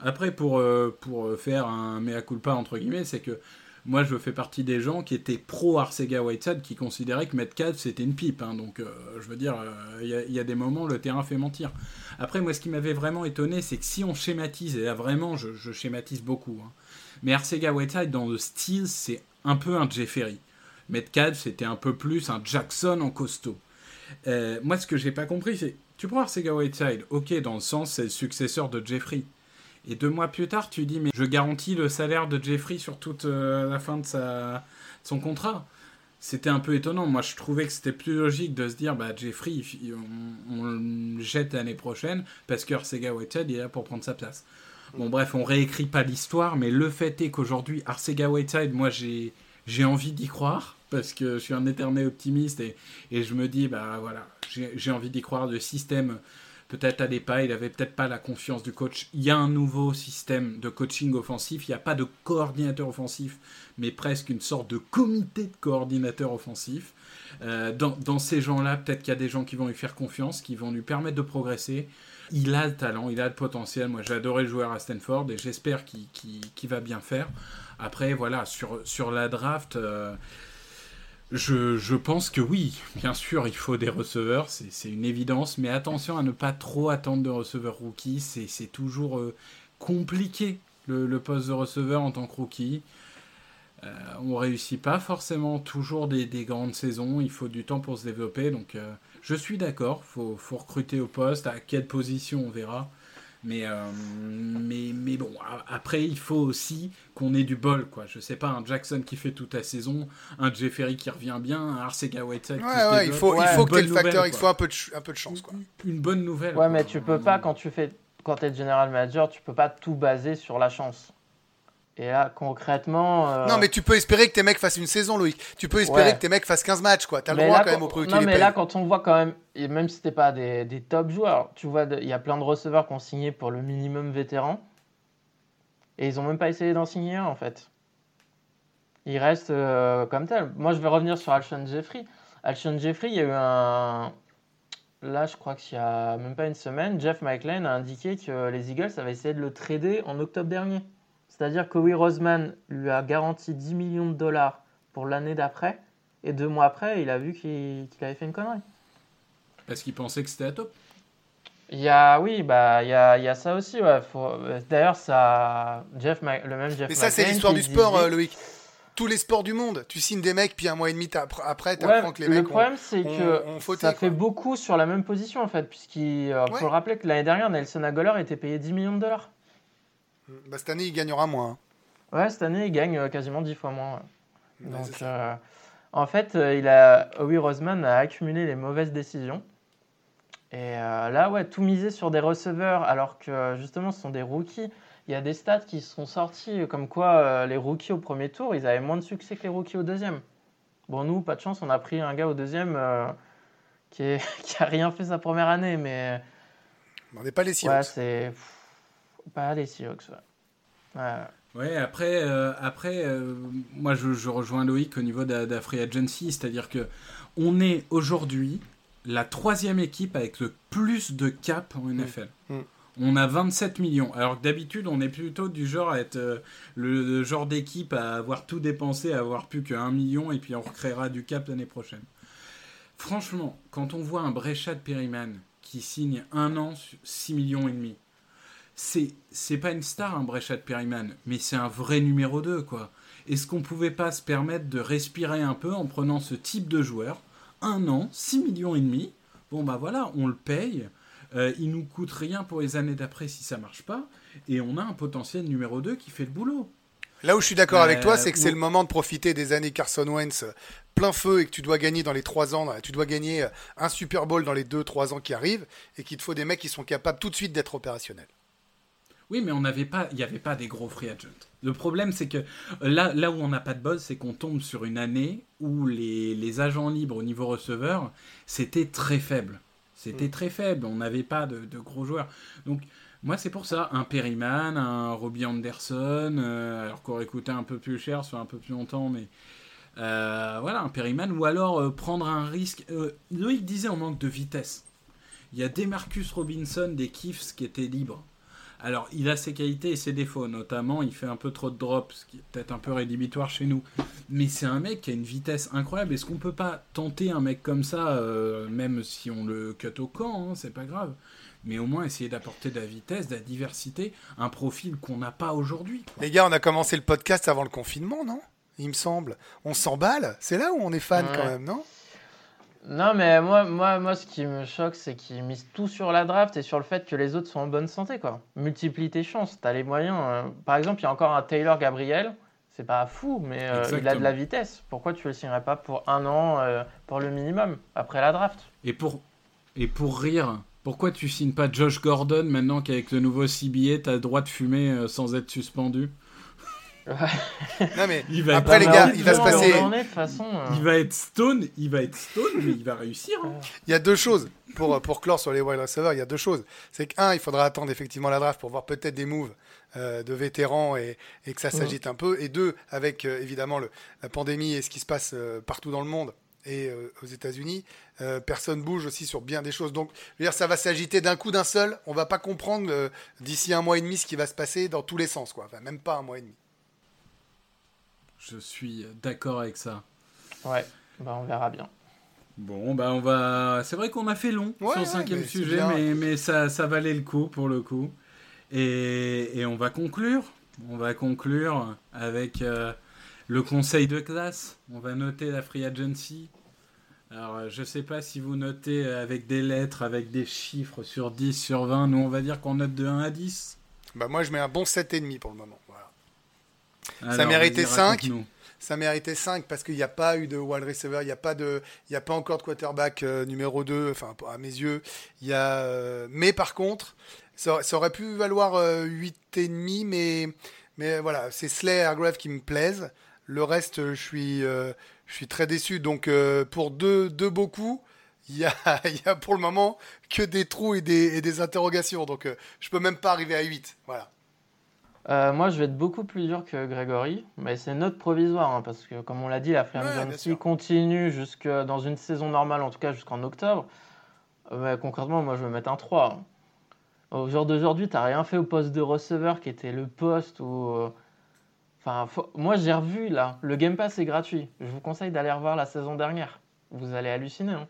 Après, pour, euh, pour faire un mea culpa, entre guillemets, c'est que moi, je fais partie des gens qui étaient pro Arcega Whiteside, qui considéraient que Metcalf, c'était une pipe. hein. donc, euh, je veux dire, euh, il y, a- il y a des moments, le terrain fait mentir. Après, moi, ce qui m'avait vraiment étonné, c'est que si on schématise, et là vraiment, je, je schématise beaucoup, hein, mais Arcega Whiteside, dans le style, c'est un peu un Jeffery. Metcalf, c'était un peu plus un Jackson en costaud. Euh, moi, ce que j'ai pas compris, c'est tu prends Arcega Whiteside, ok, dans le sens, c'est le successeur de Jeffrey. Et deux mois plus tard, tu dis, mais je garantis le salaire de Jeffrey sur toute euh, la fin de, sa, son contrat. C'était un peu étonnant. Moi, je trouvais que c'était plus logique de se dire, bah, Jeffrey, on, le jette l'année prochaine parce que Arcega Whiteside est là pour prendre sa place. Bon, bref, on réécrit pas l'histoire, mais le fait est qu'aujourd'hui, Arcega Whiteside, moi, j'ai j'ai envie d'y croire parce que je suis un éternel optimiste et, et je me dis, bah voilà, j'ai j'ai envie d'y croire. Le système, peut-être allait pas, il avait peut-être pas la confiance du coach. Il y a un nouveau système de coaching offensif, il n'y a pas de coordinateur offensif, mais presque une sorte de comité de coordinateurs offensifs. Euh, dans, ces gens-là, peut-être qu'il y a des gens qui vont lui faire confiance, qui vont lui permettre de progresser. Il a le talent, il a le potentiel. Moi, j'ai adoré le joueur à Stanford et j'espère qu'il va bien faire. Après, voilà, sur, sur la draft, euh, je, pense que oui, bien sûr, il faut des receveurs, c'est une évidence, mais attention à ne pas trop attendre de receveurs rookies, c'est toujours euh, compliqué le, poste de receveur en tant que rookie. Euh, on réussit pas forcément toujours des, des grandes saisons, il faut du temps pour se développer, donc euh, je suis d'accord, faut, faut recruter au poste, à quelle position on verra. Mais, euh, mais, mais bon, après, il faut aussi qu'on ait du bol, quoi. Je sais pas, un Jackson qui fait toute la saison, un Jeffery qui revient bien, un Arcega Whiteside Ouais, qui se ouais, il faut, il faut que le facteur, il faut un peu de, un peu de chance. Quoi. Une bonne nouvelle. Ouais, quoi. mais tu peux pas, quand tu fais, quand es general manager, tu peux pas tout baser sur la chance. Et là, concrètement. euh, Non, mais tu peux espérer que tes mecs fassent une saison, Loïc. Tu peux espérer Ouais. que tes mecs fassent 15 matchs, quoi. T'as le droit là, quand même au prix Non, mais payes. là, quand on voit quand même, et même si c'était pas des, des top joueurs, tu vois, il y a plein de receveurs qui ont signé pour le minimum vétéran. Et ils ont même pas essayé d'en signer un, en fait. Ils restent euh, comme tel. Moi, je vais revenir sur Alshon Jeffrey. Alshon Jeffrey, il y a eu un. Là, je crois qu'il y a même pas une semaine, Jeff McLean a indiqué que les Eagles avaient essayé de le trader en octobre dernier. C'est-à-dire que Howie Roseman lui a garanti 10 millions de dollars pour l'année d'après. Et deux mois après, il a vu qu'il qu'il avait fait une connerie. Parce qu'ils pensaient que c'était à top. Il y a, oui, bah, il y a, il y a ça aussi. Ouais. D'ailleurs, ça, Jeff, Ma- le même Jeff Mais ça, c'est l'histoire du sport, disait- euh, Loïc. Tous les sports du monde. Tu signes des mecs, puis un mois et demi après, Ouais, t'apprends que les le mecs ont- problème, c'est ont, que ont fauté. ça quoi. fait beaucoup sur la même position, en fait, puisqu'il euh, Ouais. faut le rappeler que l'année dernière, Nelson Aguilar était payé 10 millions de dollars. Bah, cette année, il gagnera moins. hein. Ouais, cette année, il gagne euh, quasiment 10 fois moins. ouais. Ouais, Donc, c'est euh, en fait, euh, il a, Howie Roseman a accumulé les mauvaises décisions. Et euh, là, ouais, tout miser sur des receveurs, alors que justement, ce sont des rookies. Il y a des stats qui sont sortis, comme quoi euh, les rookies au premier tour, ils avaient moins de succès que les rookies au deuxième. Bon, nous, pas de chance, on a pris un gars au deuxième qui, est, (laughs) qui a rien fait sa première année, mais On n'est pas les ouais, Seahawks. c'est pff, pas les Seahawks. Ouais. Ouais. Ouais, après, euh, après euh, moi je, je rejoins Loïc au niveau de la, de la free agency, c'est-à-dire que on est aujourd'hui la troisième équipe avec le plus de cap en NFL. Mm. On a 27 millions, alors que d'habitude on est plutôt du genre à être euh, le, le genre d'équipe à avoir tout dépensé, à avoir plus qu'un million et puis on recréera du cap l'année prochaine. Franchement, quand on voit un Breshad Perryman qui signe un an, 6 millions et demi, c'est c'est pas une star un Breshad Perryman, mais c'est un vrai numéro 2 quoi. Est-ce qu'on pouvait pas se permettre de respirer un peu en prenant ce type de joueur? Un an, 6 millions et demi. Bon bah voilà, on le paye. Euh, il nous coûte rien pour les années d'après si ça marche pas. Et on a un potentiel numéro 2 qui fait le boulot. Là où je suis d'accord avec Euh, toi, c'est que c'est ou- le moment de profiter des années Carson Wentz euh, plein feu et que tu dois gagner dans les 3 ans, tu dois gagner euh, un Super Bowl dans les 2-3 ans qui arrivent et qu'il te faut des mecs qui sont capables tout de suite d'être opérationnels. Oui, mais on n'avait pas, il n'y avait pas des gros free agents. Le problème, c'est que euh, là, là où on n'a pas de bol, c'est qu'on tombe sur une année où les, les agents libres au niveau receveur, c'était très faible. C'était très faible. On n'avait pas de, de gros joueurs. Donc, moi, c'est pour ça. Un Perryman, un Robbie Anderson, euh, alors qu'on aurait coûté un peu plus cher sur un peu plus longtemps, mais euh, voilà, un Perryman. Ou alors euh, prendre un risque. Loïc disait on manque de vitesse. Il y a Demarcus Robinson des Chiefs qui étaient libres. Alors, il a ses qualités et ses défauts, notamment il fait un peu trop de drops, ce qui est peut-être un peu rédhibitoire chez nous. Mais c'est un mec qui a une vitesse incroyable. Est-ce qu'on peut pas tenter un mec comme ça, euh, même si on le cut au camp, hein, c'est pas grave. Mais au moins essayer d'apporter de la vitesse, de la diversité, un profil qu'on n'a pas aujourd'hui. Les gars, on a commencé le podcast avant le confinement, non? Il me semble. On s'emballe C'est là où on est fan Ouais. quand même, non? Non, mais moi, moi, moi, ce qui me choque, c'est qu'ils misent tout sur la draft et sur le fait que les autres sont en bonne santé, quoi. Multiplie tes chances, t'as les moyens. euh. Par exemple, il y a encore un Taylor Gabriel, c'est pas fou, mais euh, il a de la vitesse. Pourquoi tu le signerais pas pour un an, euh, pour le minimum, après la draft? Et pour, et pour rire, pourquoi tu signes pas Josh Gordon maintenant qu'avec le nouveau CBA, t'as le droit de fumer euh, sans être suspendu? Non mais Il va Après, être- les gars, il va se on- passer- façon. euh. Il va être stone, il va être stone, mais il va réussir. hein. il y a deux choses pour, pour clore sur les wide receivers. Il y a deux choses. C'est qu'un, il faudra attendre effectivement la draft pour voir peut-être des moves euh, de vétérans et, et que ça s'agite un peu. Et deux, avec euh, évidemment le, la pandémie et ce qui se passe euh, partout dans le monde et euh, aux États-Unis, euh, personne bouge aussi sur bien des choses. Donc, je veux dire, ça va s'agiter d'un coup d'un seul. On va pas comprendre euh, d'ici un mois et demi ce qui va se passer dans tous les sens, quoi. Enfin, même pas un mois et demi. Je suis d'accord avec ça. Ouais, bah, on verra bien. Bon, bah on va. C'est vrai qu'on a fait long Ouais, sur le ouais, cinquième mais sujet, mais, mais ça, ça valait le coup pour le coup. Et, et on va conclure. On va conclure avec euh, le conseil de classe. On va noter la free agency. Alors, euh, je sais pas si vous notez avec des lettres, avec des chiffres sur 10, sur 20. Nous, on va dire qu'on note de 1 à 10. Bah, moi, je mets un bon 7,5 pour le moment. Alors, méritait vas-y, cinq. raconte-nous. Ça méritait 5 parce qu'il n'y a pas eu de wide receiver, il n'y a pas de, il y a pas encore de quarterback euh, numéro 2, enfin à mes yeux. Il y a, euh, mais par contre, ça, ça aurait pu valoir euh, 8,5, mais, mais voilà, c'est Slay et Hargrave qui me plaisent. Le reste, euh, je suis, euh, je suis très déçu. Donc euh, pour deux, deux beaucoup, il y a, (laughs) il y a pour le moment que des trous et des, et des interrogations. Donc euh, je peux même pas arriver à 8. Voilà. Euh, moi, je vais être beaucoup plus dur que Grégory, mais c'est note provisoire, hein, parce que comme on l'a dit, la free Ouais, continue jusque dans une saison normale, en tout cas jusqu'en octobre. Euh, mais concrètement, moi, je vais mettre un 3. hein. Au jour d'aujourd'hui, t'as rien fait au poste de receveur qui était le poste où. euh, Enfin, faut- moi, j'ai revu là. Le Game Pass est gratuit. Je vous conseille d'aller revoir la saison dernière. Vous allez halluciner. hein.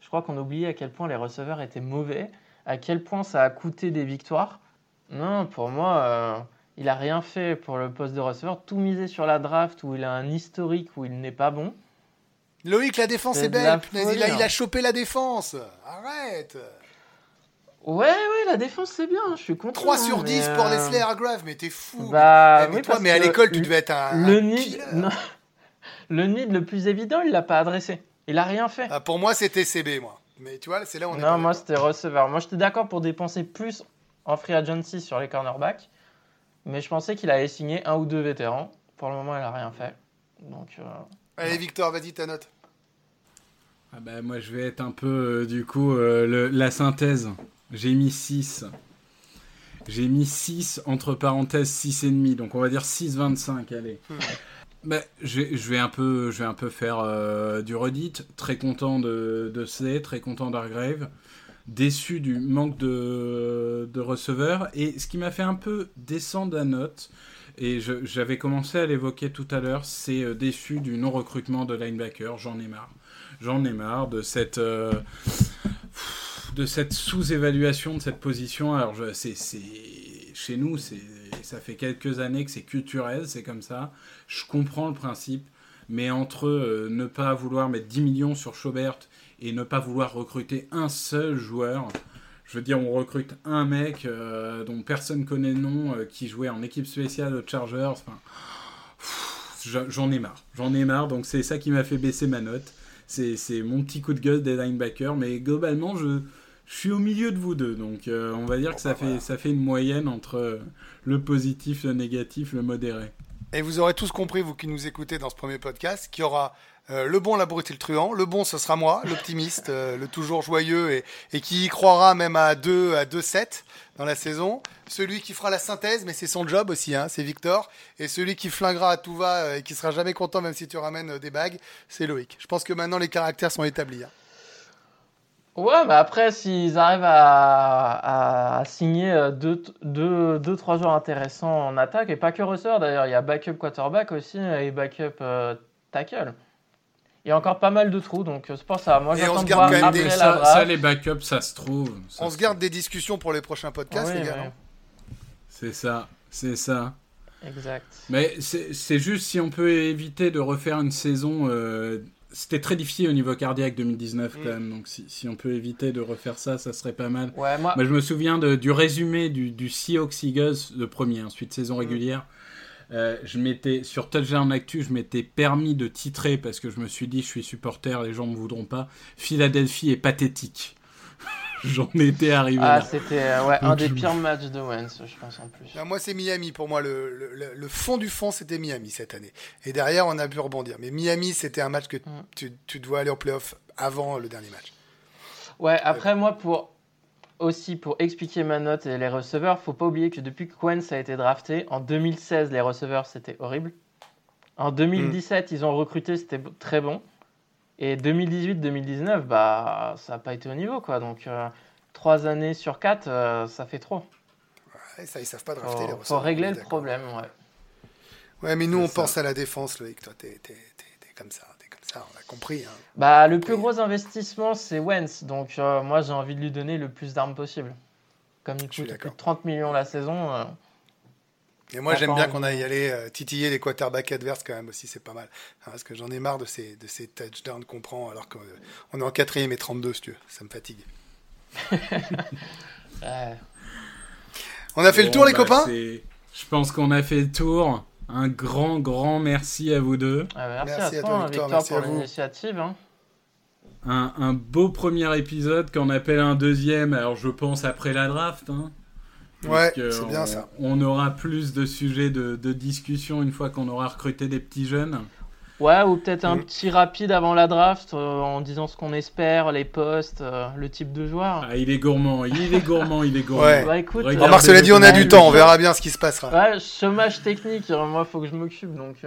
Je crois qu'on oubliait à quel point les receveurs étaient mauvais, à quel point ça a coûté des victoires. Non, pour moi, euh, il a rien fait pour le poste de receveur. Tout misé sur la draft où il a un historique où il n'est pas bon. Loïc, la défense est belle. folie, il, a, il a hein. chopé la défense. Arrête. Ouais, ouais, la défense c'est bien. Je suis content. 3 hein, sur mais, 10 pour euh, Leslie Hargrave, mais t'es fou. Bah, Eh, mais oui, toi, mais à l'école, tu le- devais être un. Le un nid. killer. (laughs) non. Le need le plus évident, il l'a pas adressé. Il a rien fait. Ah, pour moi, c'était CB, moi. Mais tu vois, c'est là où on est. Non, moi c'était receveur. Moi j'étais d'accord pour dépenser plus en free agency sur les cornerbacks, mais je pensais qu'il allait signer un ou deux vétérans. Pour le moment, il a rien fait. Donc. Euh... Allez, Victor, vas-y ta note. Ah bah, moi je vais être un peu euh, du coup euh, le, la synthèse. J'ai mis 6. J'ai mis 6 entre parenthèses 6,5. Donc on va dire 6,25. Allez. Hmm. Bah, je, vais un peu, je vais un peu faire euh, du redit. Très content de, de C, très content d'Argrave. Déçu du manque de, de receveurs. Et ce qui m'a fait un peu descendre la note, et j'avais commencé à l'évoquer tout à l'heure, c'est déçu du non-recrutement de linebacker. J'en ai marre. J'en ai marre de cette, euh, de cette sous-évaluation de cette position. Alors, c'est, chez nous, ça fait quelques années que c'est culturel, c'est comme ça. Je comprends le principe, mais entre euh, ne pas vouloir mettre 10 millions sur Schobert et ne pas vouloir recruter un seul joueur, je veux dire, on recrute un mec euh, dont personne connaît le nom, qui jouait en équipe spéciale aux Chargers. Enfin, j'en ai marre. J'en ai marre, donc c'est ça qui m'a fait baisser ma note c'est mon petit coup de gueule des linebackers. Mais globalement, je, suis au milieu de vous deux. Donc euh, on va dire que ça, bah, fait, ça fait une moyenne entre euh, le positif, le négatif, le modéré. Et vous aurez tous compris, vous qui nous écoutez dans ce premier podcast, qu'il y aura euh, le bon, la brute et le truand. Le bon, ce sera moi, l'optimiste, le toujours joyeux et, qui y croira même à 2 à 2-7 dans la saison. Celui qui fera la synthèse, mais c'est son job aussi, hein, c'est Victor. Et celui qui flinguera à tout va euh, et qui sera jamais content même si tu ramènes euh, des bagues, c'est Loïc. Je pense que maintenant les caractères sont établis. Hein. Ouais, mais après, s'ils arrivent à, signer 2-3 deux, deux, deux, trois joueurs intéressants en attaque, et pas que receveur d'ailleurs, il y a backup quarterback aussi et backup euh, tackle. Il y a encore pas mal de trous, donc c'est pour ça. Moi, j'attends de voir après des... ça, ça, les backups, ça se trouve. on se garde des discussions pour les prochains podcasts, les gars. C'est ça, c'est ça. Exact. Mais c'est juste si on peut éviter de refaire une saison. Euh, c'était très difficile au niveau cardiaque 2019 quand mm. même, donc si, si, on peut éviter de refaire ça, ça serait pas mal. Ouais, moi... je me souviens de, du résumé du, du Seahawks Eagles, le premier, ensuite saison mm. régulière. Euh, je m'étais sur Touchdown Actu, je m'étais permis de titrer parce que je me suis dit, je suis supporter, les gens me voudront pas. Philadelphie est pathétique. (laughs) J'en étais arrivé. Ah, c'était euh, ouais, un des pires matchs de Wentz, je pense en plus. Ah, moi, c'est Miami. Pour moi, le, le, le, fond du fond, c'était Miami cette année. Et derrière, on a pu rebondir. Mais Miami, c'était un match que mm. tu, tu, dois aller en playoff avant le dernier match. Ouais, après, moi, pour aussi pour expliquer ma note et les receveurs, faut pas oublier que depuis que Wentz a été drafté, en 2016, les receveurs, c'était horrible. En 2017, mm. ils ont recruté, c'était très bon. Et 2018-2019, bah, ça n'a pas été au niveau. Quoi. Donc, euh, trois années sur quatre, euh, ça fait trop. Ouais, ça, ils savent pas drafter les receveurs. faut régler le problème, ouais. Ouais, mais nous, on pense à la défense, Loïc. Toi, t'es, comme ça. T'es comme ça, on a compris. Hein. Bah, le plus gros investissement, c'est Wentz. Donc, euh, moi, j'ai envie de lui donner le plus d'armes possible. Comme il coûte plus de 30 millions la saison. Et moi, j'aime bien qu'on aille aller euh, titiller les quarterbacks adverses quand même aussi, c'est pas mal. Hein, parce que j'en ai marre de ces, de ces touchdowns qu'on prend alors qu'on est en quatrième et 32, si tu veux. Ça me fatigue. (laughs) On a fait le tour, les bah, copains? Je pense qu'on a fait le tour. Un grand, grand merci à vous deux. Ah, merci, à, toi, Victor, pour l'initiative. Hein. Un, un, beau premier épisode qu'on appelle un deuxième, alors je pense après la draft. Hein. Ouais, c'est bien ça. On aura plus de sujets de, discussion une fois qu'on aura recruté des petits jeunes. Ouais, ou peut-être un petit rapide avant la draft euh, en disant ce qu'on espère, les postes, euh, le type de joueur. Ah, il est gourmand, il est gourmand, il est gourmand. Ouais. Bah écoute, Remarque, cela dit, on a du temps, on verra bien ce qui se passera. Ouais, chômage technique, euh, moi, faut que je m'occupe, donc.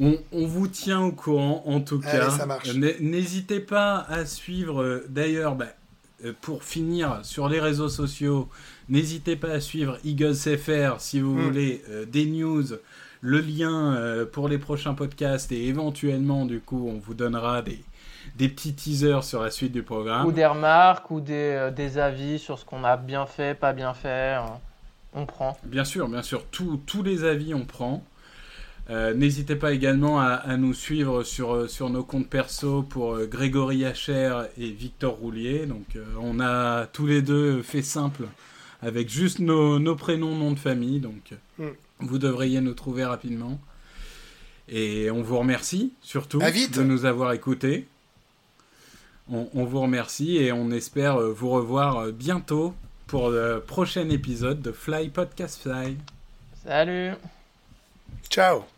On, on, vous tient au courant, en tout cas. N'hésitez pas à suivre, d'ailleurs, bah, euh, pour finir sur les réseaux sociaux, n'hésitez pas à suivre Eagles FR si vous hmm. voulez euh, des news, le lien euh, pour les prochains podcasts et éventuellement du coup on vous donnera des, des petits teasers sur la suite du programme. Ou des remarques ou des, des avis sur ce qu'on a bien fait, pas bien fait. on prend. Bien sûr, bien sûr, tous les avis on prend. Euh, n'hésitez pas également à, nous suivre sur, euh, sur nos comptes perso pour euh, Grégory Hacher et Victor Roulier. Donc on a tous les deux fait simple avec juste nos, nos prénoms, noms de famille. Donc mm. vous devriez nous trouver rapidement. Et on vous remercie surtout de nous avoir écoutés. On, on vous remercie et on espère vous revoir bientôt pour le prochain épisode de Fly Podcast Fly. Salut Ciao.